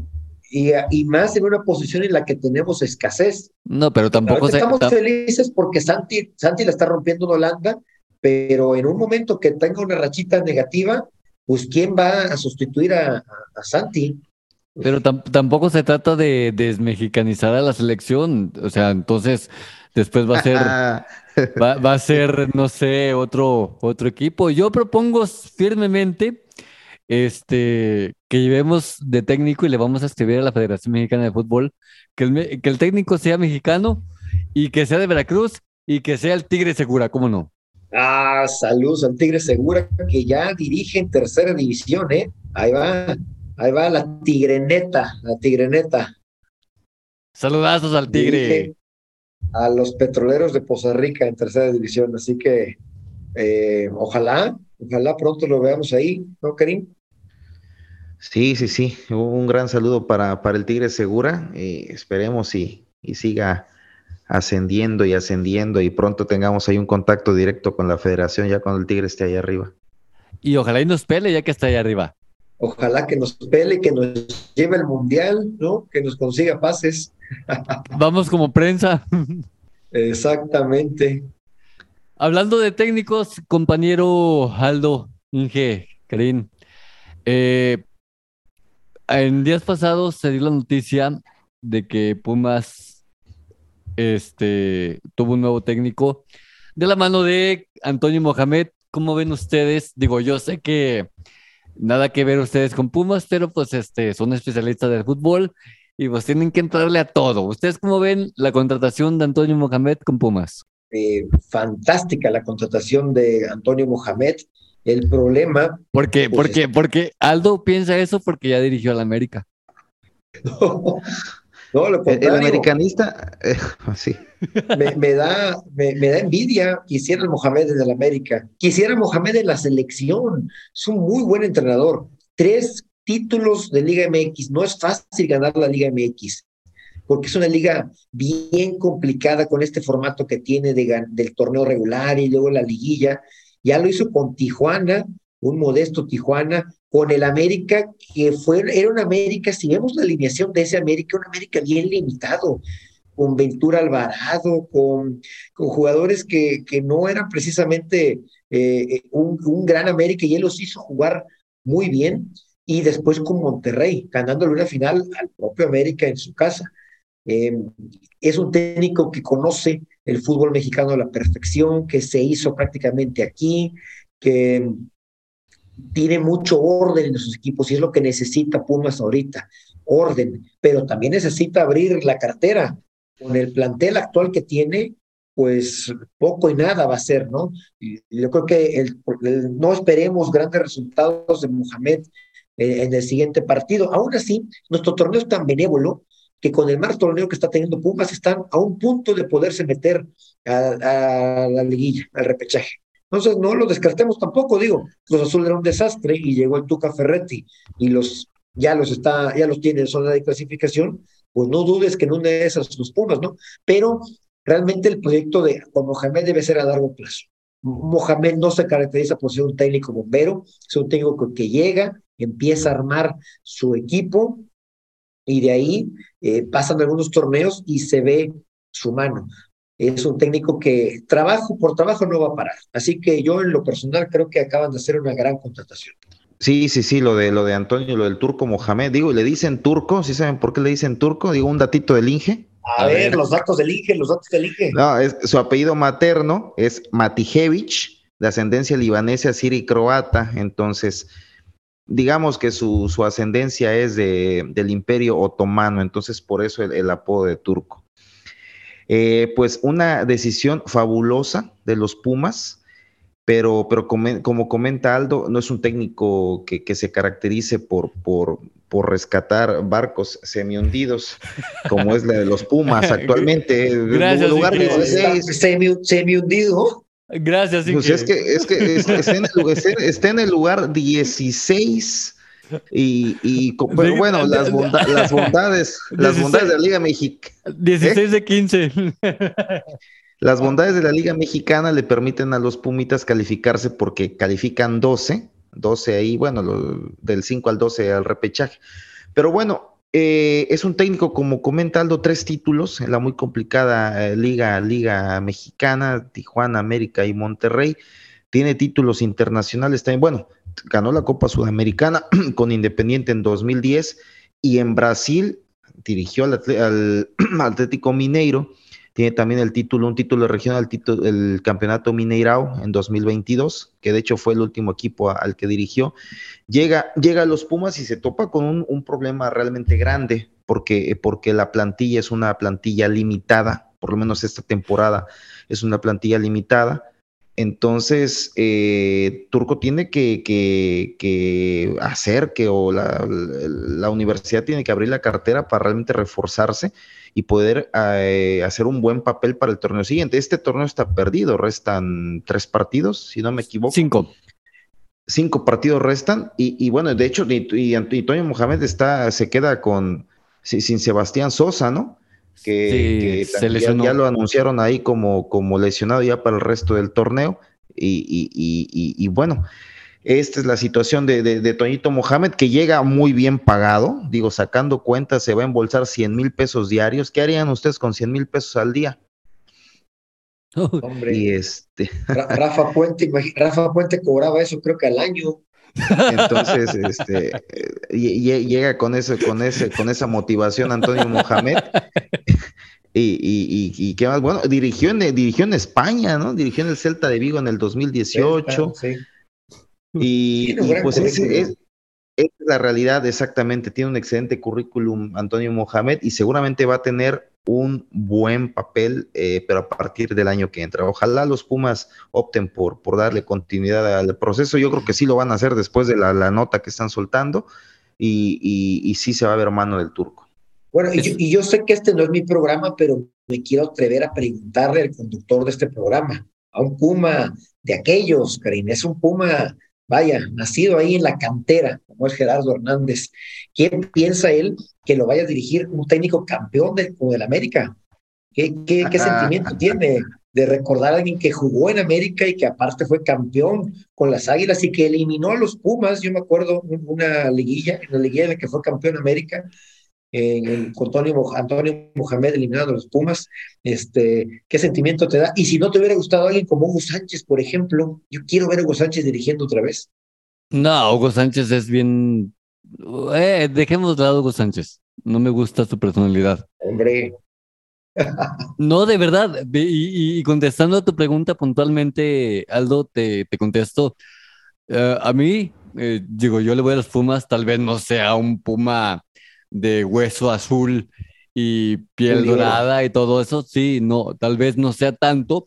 Y, y, más en una posición en la que tenemos escasez. No, pero tampoco se... Estamos felices porque Santi, Santi la está rompiendo en Holanda, pero en un momento que tenga una rachita negativa, pues ¿quién va a sustituir a, Santi? Pero tampoco se trata de desmexicanizar a la selección, o sea, entonces después va a ser, va, a ser, no sé, otro, otro equipo. Yo propongo firmemente este, que llevemos de técnico y le vamos a escribir a la Federación Mexicana de Fútbol que el, que el técnico sea mexicano y que sea de Veracruz y que sea el Tigre Segura, ¿cómo no? Ah, saludos al Tigre Segura, que ya dirige en tercera división, ¿eh? Ahí va, ahí va la Tigreneta, la Tigreneta. Saludazos al Tigre. a los petroleros de Poza Rica en tercera división, así que eh, ojalá, ojalá pronto lo veamos ahí, ¿no, Karim? Sí, sí, sí. Un gran saludo para, para el Tigre Segura. y esperemos y, y siga ascendiendo y ascendiendo y pronto tengamos ahí un contacto directo con la federación ya cuando el Tigre esté ahí arriba. Y ojalá y nos pele ya que está ahí arriba. Ojalá que nos pele, que nos lleve el mundial, ¿no? Que nos consiga pases. Vamos como prensa. Exactamente. Hablando de técnicos, compañero Aldo, Inge, Karim, eh, en días pasados se dio la noticia de que Pumas este, tuvo un nuevo técnico de la mano de Antonio Mohamed. ¿Cómo ven ustedes? Digo, yo sé que nada que ver ustedes con Pumas, pero pues este, son especialistas del fútbol y pues tienen que entrarle a todo. ¿Ustedes cómo ven la contratación de Antonio Mohamed con Pumas? Eh, fantástica la contratación de Antonio Mohamed. El problema. ¿Por qué? Pues, porque, porque Aldo piensa eso porque ya dirigió a la América. No, no, lo el, americanista, eh, sí. Me, da, me, da envidia. Quisiera el Mohamed el América. Quisiera Mohamed en la selección. Es un muy buen entrenador. Tres títulos de Liga MX. No es fácil ganar la Liga MX porque es una liga bien complicada con este formato que tiene de, del torneo regular y luego la liguilla. Ya lo hizo con Tijuana, un modesto Tijuana, con el América, que fue, era un América, si vemos la alineación de ese América, un América bien limitado, con Ventura Alvarado, con, con jugadores que, que no eran precisamente eh, un, un, gran América y él los hizo jugar muy bien. Y después con Monterrey, ganándole una final al propio América en su casa. Eh, es un técnico que conoce el fútbol mexicano a la perfección, que se hizo prácticamente aquí, que tiene mucho orden en sus equipos y es lo que necesita Pumas ahorita, orden, pero también necesita abrir la cartera. Con el plantel actual que tiene, pues poco y nada va a ser, ¿no? Yo creo que el, no esperemos grandes resultados de Mohamed eh, en el siguiente partido. Aún así, nuestro torneo es tan benévolo que con el mal torneo que está teniendo Pumas están a un punto de poderse meter a la liguilla, al repechaje. Entonces, no lo descartemos tampoco, digo, Cruz Azul era un desastre y llegó el Tuca Ferretti y los ya los está, ya los tiene en zona de clasificación, pues no dudes que en una de esas los Pumas, ¿no? Pero realmente el proyecto de con Mohamed debe ser a largo plazo. Mohamed no se caracteriza por ser un técnico bombero, es un técnico que llega, empieza a armar su equipo y de ahí eh, pasan algunos torneos y se ve su mano es un técnico que trabajo por trabajo no va a parar. Así que yo en lo personal creo que acaban de hacer una gran contratación. Sí, sí, sí, lo de lo de Antonio, lo del turco Mohamed, digo, le dicen turco, ¿sí saben por qué le dicen turco? Digo, un datito del Inge. A, ver, los datos del Inge, los datos del Inge. No, es, su apellido materno es Matijevich, de ascendencia libanesa, siria y croata, entonces digamos que su, su ascendencia es de, del imperio otomano, entonces por eso el, apodo de turco. Eh, pues una decisión fabulosa de los Pumas, pero, pero como, comenta Aldo, no es un técnico que, que se caracterice por, por, por rescatar barcos semi-hundidos, como es la de los Pumas actualmente. Gracias, lugar Semi-hundido. Gracias, pues es que, es que está, en el, está, en el, lugar 16 y, y pero bueno, las, las bondades, las bondades de la Liga Mexicana. 16 de 15. Las bondades de la Liga Mexicana le permiten a los Pumitas calificarse porque califican 12 12 ahí, bueno, del 5 al 12 al repechaje. Pero bueno, eh, es un técnico, como comenta Aldo, tres títulos en la muy complicada eh, Liga, Liga Mexicana, Tijuana, América y Monterrey. Tiene títulos internacionales también. Bueno, ganó la Copa Sudamericana con Independiente en 2010 y en Brasil dirigió al Atlético Mineiro tiene también el título, un título regional, el, campeonato Mineirao en 2022, que de hecho fue el último equipo al que dirigió. Llega, llega a los Pumas y se topa con un, problema realmente grande, porque, porque la plantilla es una plantilla limitada, por lo menos esta temporada es una plantilla limitada. Entonces, eh, Turco tiene que, que, hacer que, o la, la, universidad tiene que abrir la cartera para realmente reforzarse y poder eh, hacer un buen papel para el torneo siguiente. Este torneo está perdido, restan tres partidos, si no me equivoco. Cinco. Cinco partidos restan y, bueno, de hecho, y, Antonio Mohamed está, se queda con, sin Sebastián Sosa, ¿no? Que, ya, lo anunciaron ahí como, como lesionado ya para el resto del torneo. Y, y bueno, esta es la situación de, de, Toñito Mohamed, que llega muy bien pagado. Digo, sacando cuentas, se va a embolsar 100 mil pesos diarios. ¿Qué harían ustedes con 100 mil pesos al día? Hombre, y este... Rafa Puente, Rafa Puente cobraba eso creo que al año. Entonces, este, llega con ese, con ese, con esa motivación Antonio Mohamed. Y, y, y, qué más, bueno, dirigió en, dirigió en España, ¿no? Dirigió en el Celta de Vigo en el 2018. Sí, y, pues es, la realidad exactamente. Tiene un excelente currículum Antonio Mohamed y seguramente va a tener un buen papel, eh, pero a partir del año que entra. Ojalá los Pumas opten por, por darle continuidad al proceso. Yo creo que sí lo van a hacer después de la, nota que están soltando y, y, sí se va a ver mano del turco. Bueno, y yo, y yo, sé que este no es mi programa, pero me quiero atrever a preguntarle al conductor de este programa, a un Puma de aquellos, Karim, es un Puma vaya, nacido ahí en la cantera, como es Gerardo Hernández, ¿quién piensa él que lo vaya a dirigir un técnico campeón de, como del América? ¿Qué, qué, qué sentimiento tiene de recordar a alguien que jugó en América y que aparte fue campeón con las Águilas y que eliminó a los Pumas? Yo me acuerdo una liguilla, en la liguilla en la que fue campeón América, en con Antonio, Antonio Mohamed eliminando a los Pumas, este, ¿qué sentimiento te da? Y si no te hubiera gustado alguien como Hugo Sánchez, por ejemplo, yo quiero ver a Hugo Sánchez dirigiendo otra vez. No, Hugo Sánchez es bien... Eh, dejemos de lado Hugo Sánchez. No me gusta su personalidad. Hombre. no, de verdad. Y, contestando a tu pregunta puntualmente, Aldo, te, te contesto. Eh, a mí, eh, digo, yo le voy a los Pumas, tal vez no sea un Puma de hueso azul y piel dorada. y todo eso, sí, no, tal vez no sea tanto,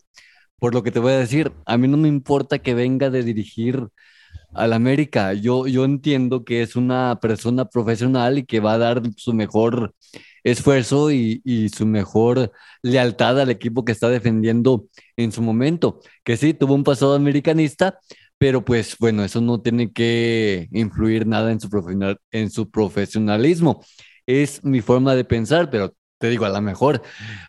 por lo que te voy a decir, a mí no me importa que venga de dirigir al América, yo, yo entiendo que es una persona profesional y que va a dar su mejor esfuerzo y, y, su mejor lealtad al equipo que está defendiendo en su momento, que sí, tuvo un pasado americanista, pero pues bueno, eso no tiene que influir nada en su, en su profesionalismo. Es mi forma de pensar, pero te digo, a lo mejor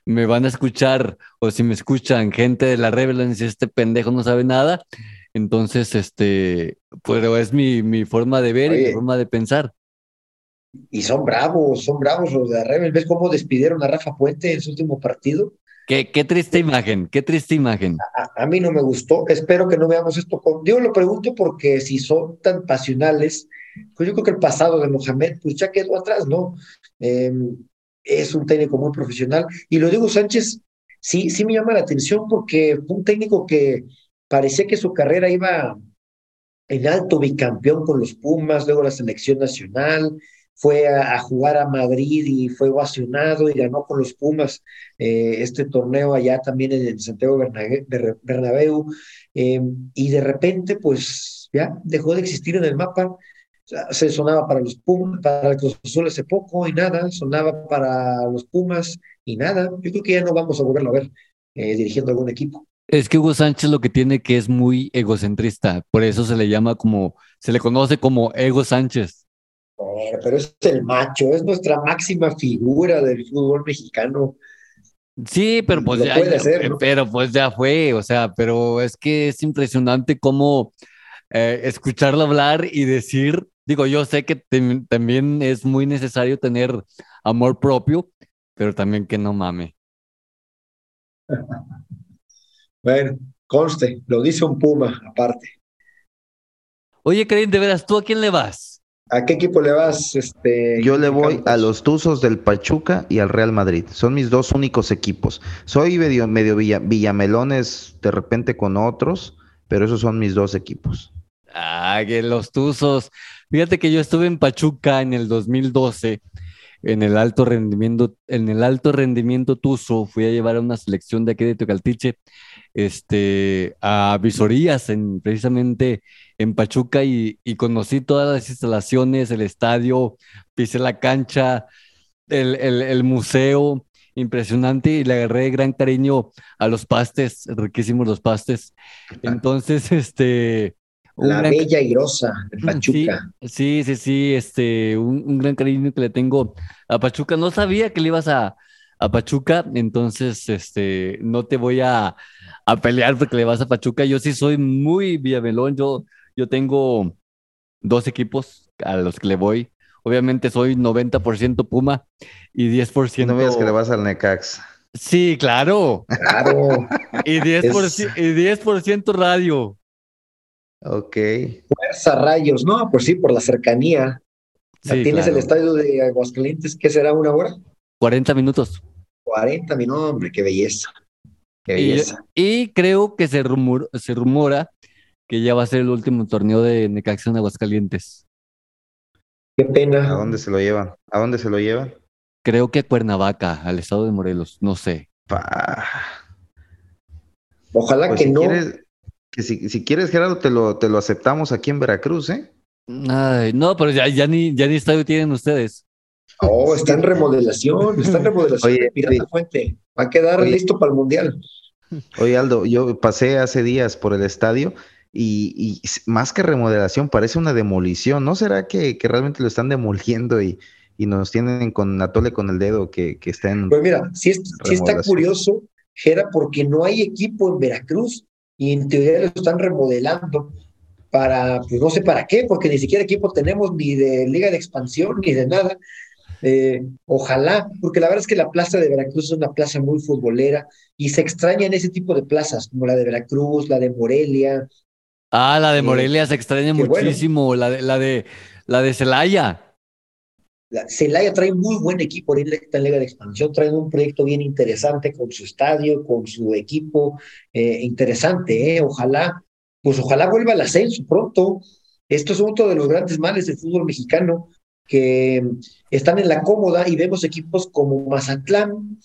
me van a escuchar o si me escuchan gente de la Rebel si este pendejo no sabe nada, entonces, este, pero es mi, mi forma de ver y mi forma de pensar. Y son bravos, son bravos los de la Rebel. ¿Ves cómo despidieron a Rafa Puente en su último partido? Qué, qué triste imagen, qué triste imagen. A, mí no me gustó, espero que no veamos esto con... Yo lo pregunto porque si son tan pasionales, pues yo creo que el pasado de Mohamed pues ya quedó atrás, ¿no? Em, es un técnico muy profesional. Y lo digo, Sánchez, sí, sí me llama la atención porque fue un técnico que parecía que su carrera iba, en alto bicampeón con los Pumas, luego la selección nacional, fue a, jugar a Madrid y fue ovacionado y ganó con los Pumas eh, este torneo allá también en Santiago Bernabéu, eh, y de repente pues ya dejó de existir en el mapa, se sonaba para los Pumas, para el Cruz Azul hace poco y nada, sonaba para los Pumas y nada, yo creo que ya no vamos a volverlo a ver eh, dirigiendo algún equipo. Es que Hugo Sánchez lo que tiene que es muy egocentrista, por eso se le llama como, se le conoce como Ego Sánchez. Pero es el macho, es nuestra máxima figura del fútbol mexicano. Sí, pero pues ya, pero pues ya fue, o sea, pero es que es impresionante cómo eh, escucharlo hablar y decir, digo, yo sé que también es muy necesario tener amor propio, pero también que no mame. Bueno, conste, lo dice un Puma aparte. Oye, Karim, de veras, ¿tú a quién le vas? ¿A qué equipo le vas? Este, Yo le voy a los Tuzos del Pachuca y al Real Madrid. Son mis dos únicos equipos. Soy medio, medio villamelones de repente con otros, pero esos son mis dos equipos. Ah, que los Tuzos. Fíjate que yo estuve en Pachuca en el 2012 en el alto rendimiento, en el alto rendimiento Tuzo, fui a llevar a una selección de aquí de Tocaltiche este, a visorías en, precisamente en Pachuca y, conocí todas las instalaciones, el estadio, pisé la cancha, el, museo, impresionante y le agarré gran cariño a los pastes, riquísimos los pastes. Entonces, este... La bella y rosa de Pachuca. Sí, sí, sí, este, un, un, gran cariño que le tengo a Pachuca. No sabía que le ibas a, a Pachuca, entonces, este, no te voy a, a pelear porque le vas a Pachuca. Yo sí soy muy villamelón. Yo, yo tengo dos equipos a los que le voy. Obviamente soy 90% Puma y 10%. No veas que le vas al Necax. Sí, claro. Claro. y 10%, y 10 radio. Ok. Fuerza rayos, ¿no? Pues sí, por la cercanía. ¿Tienes el estadio de Aguascalientes? ¿Qué será una hora? 40 minutos. 40 minutos, hombre, qué belleza. Y, creo que se, rumor, se rumora que ya va a ser el último torneo de Necaxa en Aguascalientes. Qué pena. ¿A dónde se lo llevan? ¿A dónde se lo llevan? Creo que a Cuernavaca, al estado de Morelos, no sé. Ojalá pues que no. que si, quieres, Gerardo, te lo, te lo aceptamos aquí en Veracruz, ¿eh? no, pero ya, ya, ni, ya ni estadio tienen ustedes. Oh, está en remodelación, está en remodelación. Oye, Pirata Fuente. Va a quedar listo para el Mundial. Oye, Aldo, yo pasé hace días por el estadio y, más que remodelación, parece una demolición. ¿No será que, realmente lo están demoliendo y, nos tienen con Atole con el dedo que, que está en. Pues mira, sí, está curioso, Gera, porque no hay equipo en Veracruz y en teoría lo están remodelando para, pues no sé para qué, porque ni siquiera equipo tenemos ni de liga de expansión ni de nada. Eh, ojalá, porque la verdad es que la plaza de Veracruz es una plaza muy futbolera y se extraña en ese tipo de plazas, como la de Veracruz, la de Morelia. Ah, la de eh, Morelia se extraña muchísimo, la de la de la de Celaya. Celaya trae muy buen equipo en la Liga de Expansión, trae un proyecto bien interesante con su estadio, con su equipo, eh, interesante, ojalá, pues ojalá vuelva al ascenso pronto. Esto es uno de los grandes males del fútbol mexicano, que están en la cómoda y vemos equipos como Mazatlán,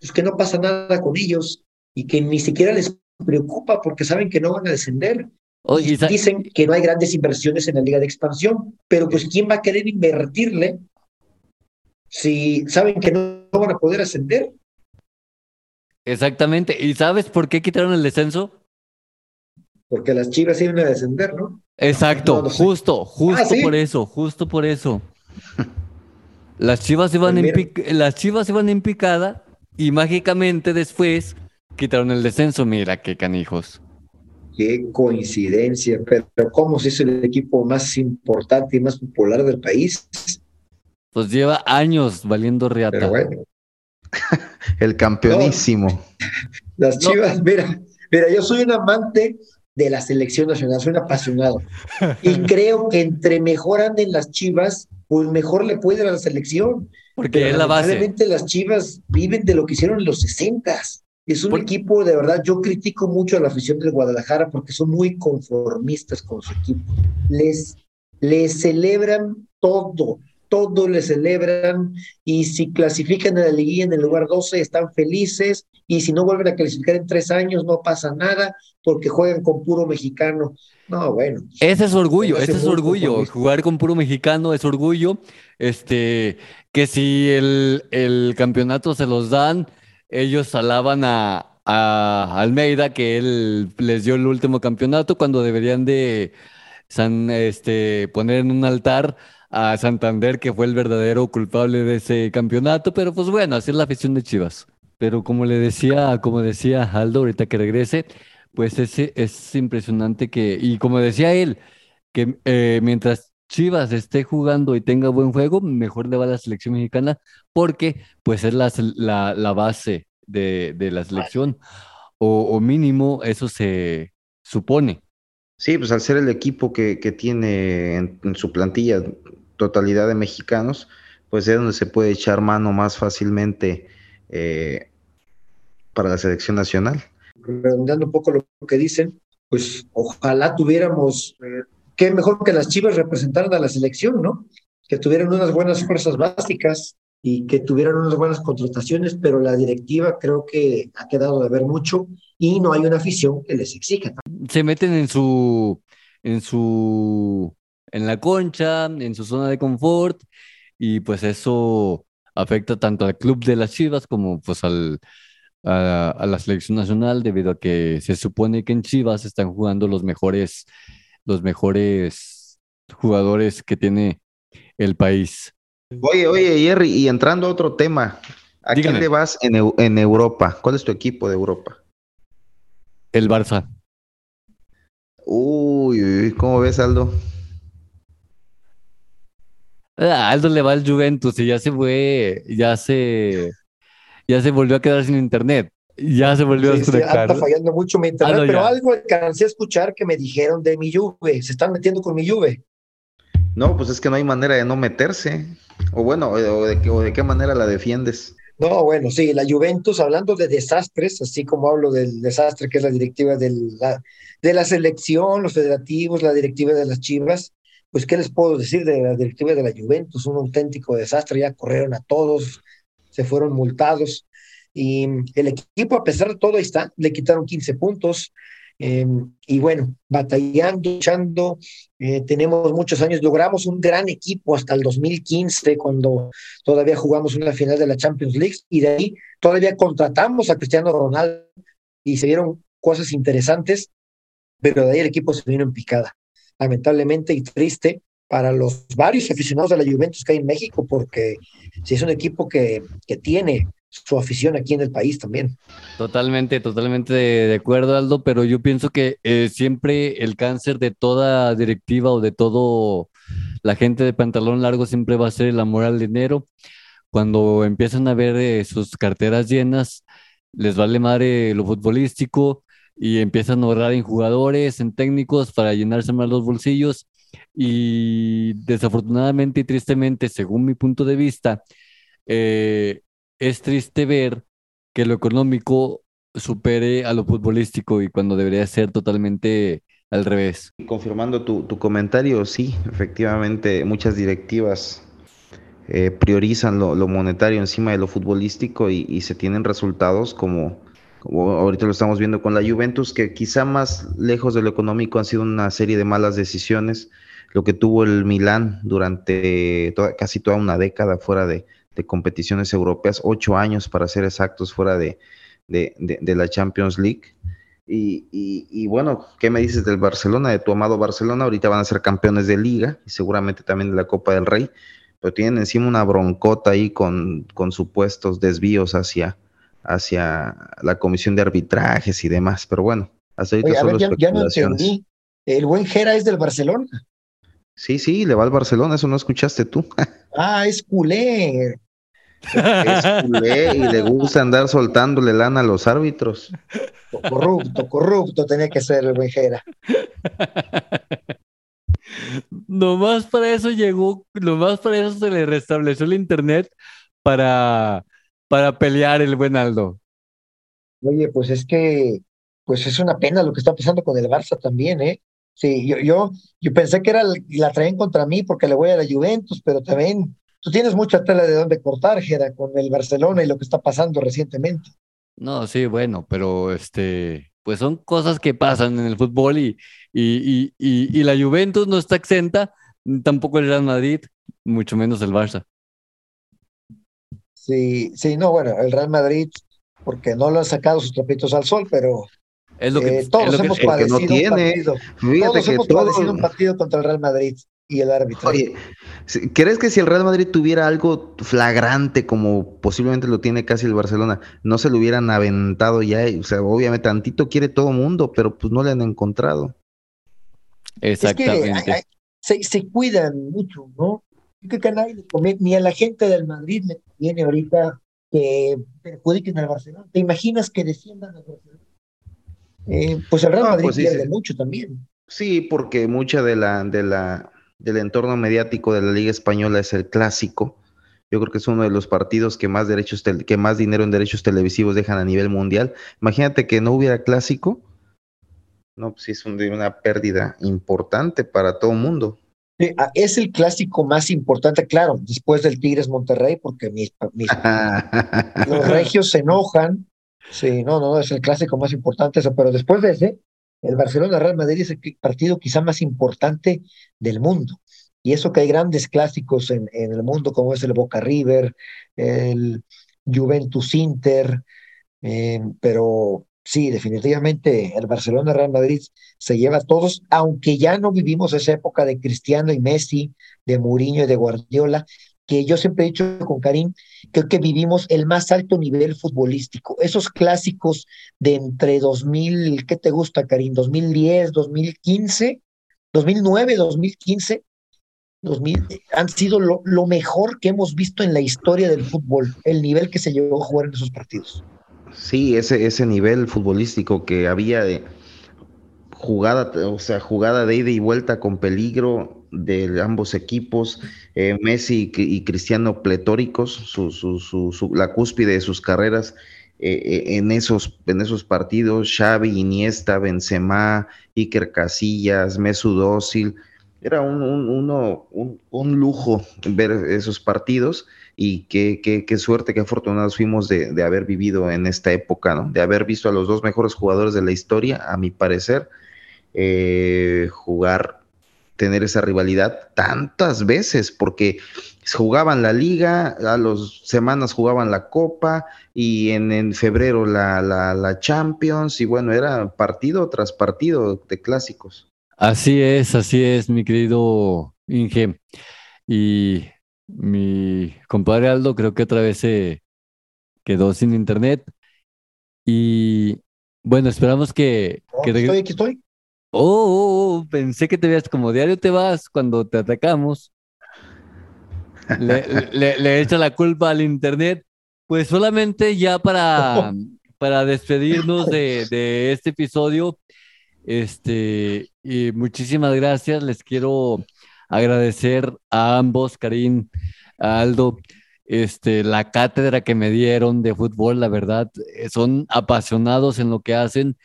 pues que no pasa nada con ellos y que ni siquiera les preocupa porque saben que no van a descender. y dicen que no hay grandes inversiones en la liga de expansión, pero pues ¿quién va a querer invertirle si saben que no, van a poder ascender? Exactamente. ¿Y sabes por qué quitaron el descenso? Porque las chivas iban a descender, ¿no? Exacto, justo, justo ah, por eso, justo por eso. Las chivas iban, pues en, las chivas iban en picada y mágicamente después quitaron el descenso. Mira qué canijos. Qué coincidencia, pero ¿cómo se hizo el equipo más importante y más popular del país? Pues lleva años valiendo reata. el campeonísimo. las chivas, mira, mira, yo soy un amante de la selección nacional, soy un apasionado. Y creo que entre mejor anden las chivas, pues mejor le puede a la selección. Porque es la base. Realmente las chivas viven de lo que hicieron en los sesentas. Es un equipo, de verdad, yo critico mucho a la afición del Guadalajara porque son muy conformistas con su equipo. Les, les celebran todo, todo le celebran y si clasifican en la liguilla en el lugar 12 están felices y si no vuelven a clasificar en tres años no pasa nada porque juegan con puro mexicano. No, bueno. Ese es orgullo, ese es orgullo. Jugar con puro mexicano es orgullo. Este, que si el, el campeonato se los dan, ellos alaban a, Almeida que él les dio el último campeonato cuando deberían de san, este, poner en un altar a Santander que fue el verdadero culpable de ese campeonato, pero pues bueno, así es la afición de Chivas. Pero como le decía, como decía Aldo ahorita que regrese, pues ese es impresionante que, y como decía él, que eh, mientras Chivas esté jugando y tenga buen juego, mejor le va a la selección mexicana, porque pues es la, la, base de, la selección, o, mínimo eso se supone. Sí, pues al ser el equipo que, tiene en, su plantilla totalidad de mexicanos, pues es donde se puede echar mano más fácilmente eh, para la selección nacional redondeando un poco lo que dicen, pues ojalá tuviéramos, eh, qué mejor que las Chivas representaran a la selección, ¿no? Que tuvieran unas buenas fuerzas básicas y que tuvieran unas buenas contrataciones, pero la directiva creo que ha quedado de ver mucho y no hay una afición que les exija. Se meten en su, en su, en la concha, en su zona de confort y pues eso afecta tanto al club de las Chivas como pues al, a, la selección nacional debido a que se supone que en Chivas están jugando los mejores, los mejores jugadores que tiene el país. Oye, oye, Jerry, y entrando a otro tema, ¿a quién le vas en, en Europa? ¿Cuál es tu equipo de Europa? El Barça. Uy, ¿cómo ves, Aldo? Ah, Aldo le va al Juventus y ya se fue, ya se ya se volvió a quedar sin internet. Ya se volvió a desconectar. está fallando mucho mi internet, ah, pero algo alcancé a escuchar que me dijeron de mi Juve. Se están metiendo con mi Juve. No, pues es que no hay manera de no meterse. O bueno, o de, de qué manera la defiendes. No, bueno, sí, la Juventus, hablando de desastres, así como hablo del desastre que es la directiva de la, de la selección, los federativos, la directiva de las Chivas, pues, ¿qué les puedo decir de la directiva de la Juventus? Un auténtico desastre, ya corrieron a todos, se fueron multados. Y el equipo, a pesar de todo, está, le quitaron 15 puntos. Em, y bueno, batallando, luchando, eh, tenemos muchos años, logramos un gran equipo hasta el 2015, cuando todavía jugamos una final de la Champions League, y de ahí todavía contratamos a Cristiano Ronaldo y se dieron cosas interesantes, pero de ahí el equipo se vino en picada. Lamentablemente y triste, para los varios aficionados de la Juventus que hay en México, porque si es un equipo que, que tiene su afición aquí en el país también. Totalmente, totalmente de, acuerdo, Aldo, pero yo pienso que eh, siempre el cáncer de toda directiva o de todo la gente de pantalón largo siempre va a ser el amor al dinero. Cuando empiezan a ver eh, sus carteras llenas, les vale madre lo futbolístico y empiezan a ahorrar en jugadores, en técnicos para llenarse más los bolsillos y desafortunadamente y tristemente, según mi punto de vista, eh, es triste ver que lo económico supere a lo futbolístico y cuando debería ser totalmente al revés. Confirmando tu, comentario, sí, efectivamente muchas directivas eh, priorizan lo, monetario encima de lo futbolístico y, se tienen resultados como, ahorita lo estamos viendo con la Juventus, que quizá más lejos de lo económico han sido una serie de malas decisiones lo que tuvo el Milán durante casi toda una década fuera de, competiciones europeas, ocho años para ser exactos fuera de, la Champions League. Y, bueno, ¿qué me dices del Barcelona, de tu amado Barcelona? Ahorita van a ser campeones de liga y seguramente también de la Copa del Rey, pero tienen encima una broncota ahí con, supuestos desvíos hacia, hacia la comisión de arbitrajes y demás. Pero bueno, hasta ahorita solo ya, ya no entendí. ¿El buen Jera es del Barcelona? Sí, sí, le va al Barcelona, eso no escuchaste tú. ah, es culé. Es culé y le gusta andar soltándole lana a los árbitros. Corrupto, corrupto tenía que ser el Vejera. Nomás para eso llegó, nomás para eso se le restableció el internet para, para pelear el buen Aldo. Oye, pues es que, pues es una pena lo que está pasando con el Barça también, ¿eh? Sí, yo, yo, yo pensé que era la traen contra mí porque le voy a la Juventus, pero también tú tienes mucha tela de dónde cortar, Gera, con el Barcelona y lo que está pasando recientemente. No, sí, bueno, pero este, pues son cosas que pasan en el fútbol y, y, y, y, la Juventus no está exenta, tampoco el Real Madrid, mucho menos el Barça. Sí, sí, no, bueno, el Real Madrid, porque no lo han sacado sus trapitos al sol, pero es lo que, eh, todos hemos padecido un partido. Todos hemos padecido un partido contra el Real Madrid y el árbitro. Oye, ¿crees que si el Real Madrid tuviera algo flagrante como posiblemente lo tiene casi el Barcelona, no se lo hubieran aventado ya? O sea, obviamente tantito quiere todo mundo, pero pues no le han encontrado. Exactamente. se, se, cuidan mucho, ¿no? Yo que ni a la gente del Madrid le conviene ahorita que perjudiquen al Barcelona. ¿Te imaginas que desciendan al Barcelona? Eh, pues el Real Madrid pues pierde mucho también. Sí, porque mucha de la, de la, del entorno mediático de la Liga Española es el clásico. Yo creo que es uno de los partidos que más derechos que más dinero en derechos televisivos dejan a nivel mundial. Imagínate que no hubiera clásico. No, pues sí es una pérdida importante para todo el mundo. Ah, es el clásico más importante, claro, después del Tigres Monterrey, porque mis, los regios se enojan. Sí, no, no, es el clásico más importante, eso, pero después de ese, el Barcelona-Real Madrid es el partido quizá más importante del mundo. Y eso que hay grandes clásicos en, en el mundo, como es el Boca River, el Juventus Inter, eh, pero sí, definitivamente el Barcelona-Real Madrid se lleva a todos, aunque ya no vivimos esa época de Cristiano y Messi, de Mourinho y de Guardiola, que yo siempre he dicho con Karim, creo que vivimos el más alto nivel futbolístico. Esos clásicos de entre 2000, ¿qué te gusta, Karim? 2010, 2015, 2009, 2015, 2000, han sido lo, lo mejor que hemos visto en la historia del fútbol, el nivel que se llegó a jugar en esos partidos. Sí, ese, ese nivel futbolístico que había de jugada, o sea, jugada de ida y vuelta con peligro de ambos equipos, eh, Messi y, Cristiano pletóricos, su, su, su, la cúspide de sus carreras eh, eh, en, esos, en esos partidos, Xavi, Iniesta, Benzema, Iker Casillas, Mesut Özil, era un, un, uno, un, un lujo ver esos partidos y qué, qué, qué, suerte, qué afortunados fuimos de, de, haber vivido en esta época, ¿no? De haber visto a los dos mejores jugadores de la historia, a mi parecer, eh, jugar, tener esa rivalidad tantas veces, porque jugaban la liga, a las semanas jugaban la copa y en, en febrero la, la, la Champions y bueno, era partido tras partido de clásicos. Así es, así es, mi querido Inge. Y mi compadre Aldo creo que otra vez se quedó sin internet. Y bueno, esperamos que... que estoy, aquí estoy. Oh, oh, oh, pensé que te veas como diario te vas cuando te atacamos. Le, le, echa la culpa al internet. Pues solamente ya para, para despedirnos de, de este episodio, este, y muchísimas gracias. Les quiero agradecer a ambos, Karim, a Aldo, este, la cátedra que me dieron de fútbol, la verdad, eh, son apasionados en lo que hacen,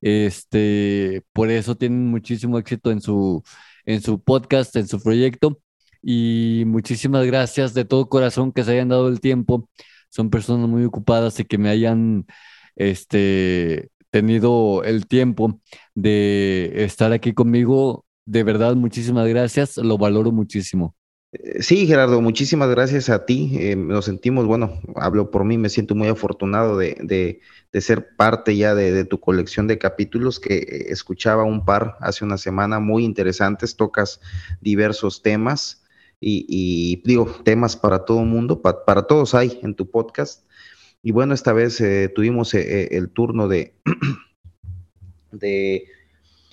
este, por eso tienen muchísimo éxito en su, en su podcast, en su proyecto, y muchísimas gracias de todo corazón que se hayan dado el tiempo, son personas muy ocupadas y que me hayan, este, tenido el tiempo de estar aquí conmigo de verdad, muchísimas gracias, lo valoro muchísimo. Eh, sí, Gerardo, muchísimas gracias a ti. Eh, nos sentimos, bueno, hablo por mí, me siento muy afortunado de, de, ser parte ya de, tu colección de capítulos que eh, escuchaba un par hace una semana muy interesantes, tocas diversos temas y, digo, temas para todo mundo, para todos hay en tu podcast. Y bueno, esta vez tuvimos el turno de, de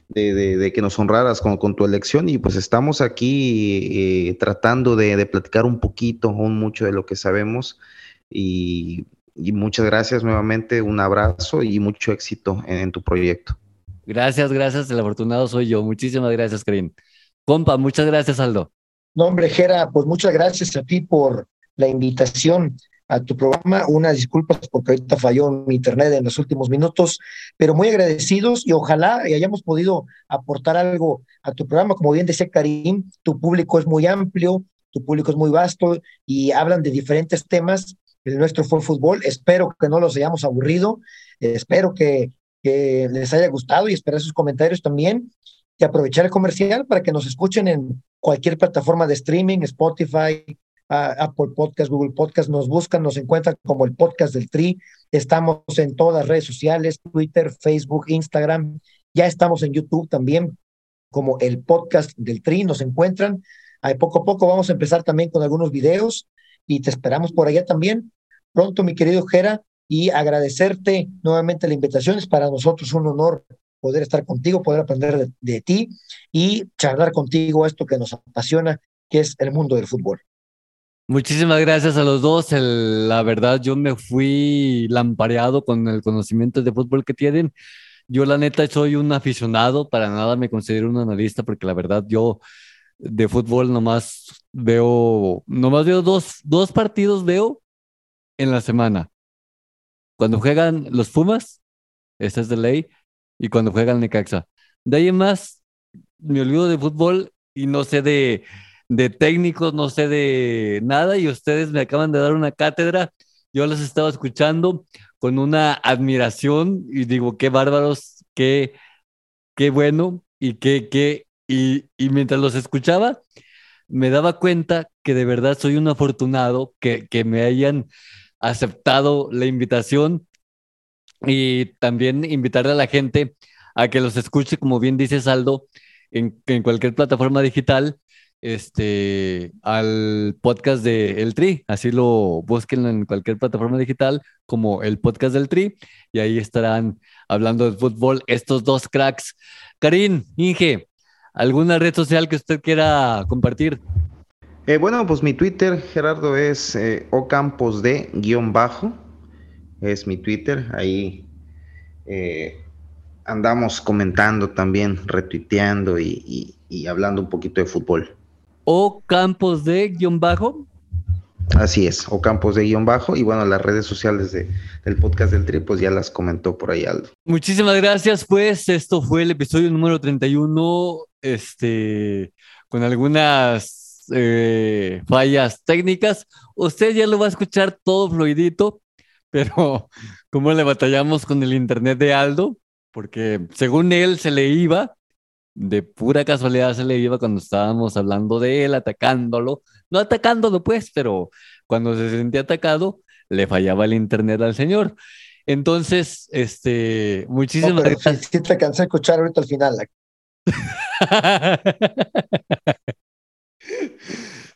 de, que nos honraras con, con, tu elección y pues estamos aquí eh, tratando de, platicar un poquito, un mucho de lo que sabemos y, muchas gracias nuevamente, un abrazo y mucho éxito en, tu proyecto. Gracias, gracias, el afortunado soy yo. Muchísimas gracias, Karim. Compa, muchas gracias, Aldo. No, hombre, Jera, pues muchas gracias a ti por la invitación. A tu programa. Unas disculpas porque ahorita falló mi internet en los últimos minutos, pero muy agradecidos y ojalá hayamos podido aportar algo a tu programa. Como bien decía Karim, tu público es muy amplio, tu público es muy vasto y hablan de diferentes temas. El nuestro fue fútbol. Espero que no los hayamos aburrido. Espero que, que les haya gustado y esperar sus comentarios también. Y aprovechar el comercial para que nos escuchen en cualquier plataforma de streaming, Spotify, Apple Podcast, Google Podcast, nos buscan, nos encuentran como el podcast del Tri. Estamos en todas las redes sociales, Twitter, Facebook, Instagram. Ya estamos en YouTube también como el podcast del Tri. Nos encuentran. Ahí poco a poco vamos a empezar también con algunos videos y te esperamos por allá también. Pronto, mi querido Jera, y agradecerte nuevamente la invitación. Es para nosotros un honor poder estar contigo, poder aprender de, de ti y charlar contigo esto que nos apasiona, que es el mundo del fútbol. Muchísimas gracias a los dos. la verdad, yo me fui lampareado con el conocimiento de fútbol que tienen. Yo, la neta, soy un aficionado, para nada me considero un analista, porque la verdad, yo de fútbol nomás veo, nomás veo dos, dos partidos veo en la semana. Cuando juegan los Pumas, esta es de ley, y cuando juegan Necaxa. De ahí más, me olvido de fútbol y no sé de de técnicos, no sé de nada y ustedes me acaban de dar una cátedra. Yo los estaba escuchando con una admiración y digo, qué bárbaros, qué, qué bueno y qué, qué, y, y mientras los escuchaba, me daba cuenta que de verdad soy un afortunado que, que me hayan aceptado la invitación y también invitarle a la gente a que los escuche, como bien dice Saldo, en, en cualquier plataforma digital este, al podcast de El Tri. Así lo busquen en cualquier plataforma digital como el podcast del Tri y ahí estarán hablando de fútbol estos dos cracks. Karim, Inge, ¿alguna red social que usted quiera compartir? Eh, bueno, pues mi Twitter, Gerardo, es eh, ocampos de guion bajo. Es mi Twitter. Ahí eh, andamos comentando también, retuiteando y hablando un poquito de fútbol o campos de guion bajo. Así es, o campos de guion bajo. Y bueno, las redes sociales de, del podcast del Tri, pues ya las comentó por ahí Aldo. Muchísimas gracias, pues esto fue el episodio número 31, este, con algunas eh, fallas técnicas. Usted ya lo va a escuchar todo fluidito, pero como le batallamos con el internet de Aldo, porque según él se le iba, de pura casualidad se le iba cuando estábamos hablando de él, atacándolo. No atacándolo, pues, pero cuando se sentía atacado, le fallaba el internet al señor. Entonces, este, muchísimas gracias. Sí, te cansé de escuchar ahorita al final.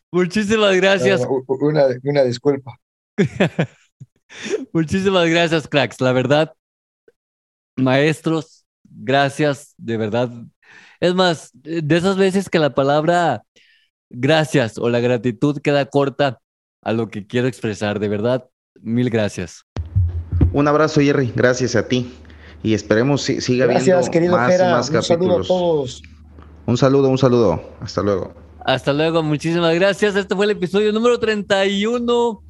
muchísimas gracias. una, una disculpa. muchísimas gracias, cracks. La verdad, maestros, gracias, de verdad, es más, de esas veces que la palabra gracias o la gratitud queda corta a lo que quiero expresar, de verdad, mil gracias. Un abrazo, Jerry, gracias a ti. Y esperemos si, siga gracias, querido más, más un saludo a todos. Un saludo, un saludo. Hasta luego. Hasta luego, muchísimas gracias. Este fue el episodio número 31.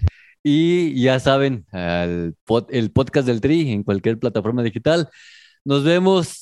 Y ya saben, el, el podcast del Tri en cualquier plataforma digital. Nos vemos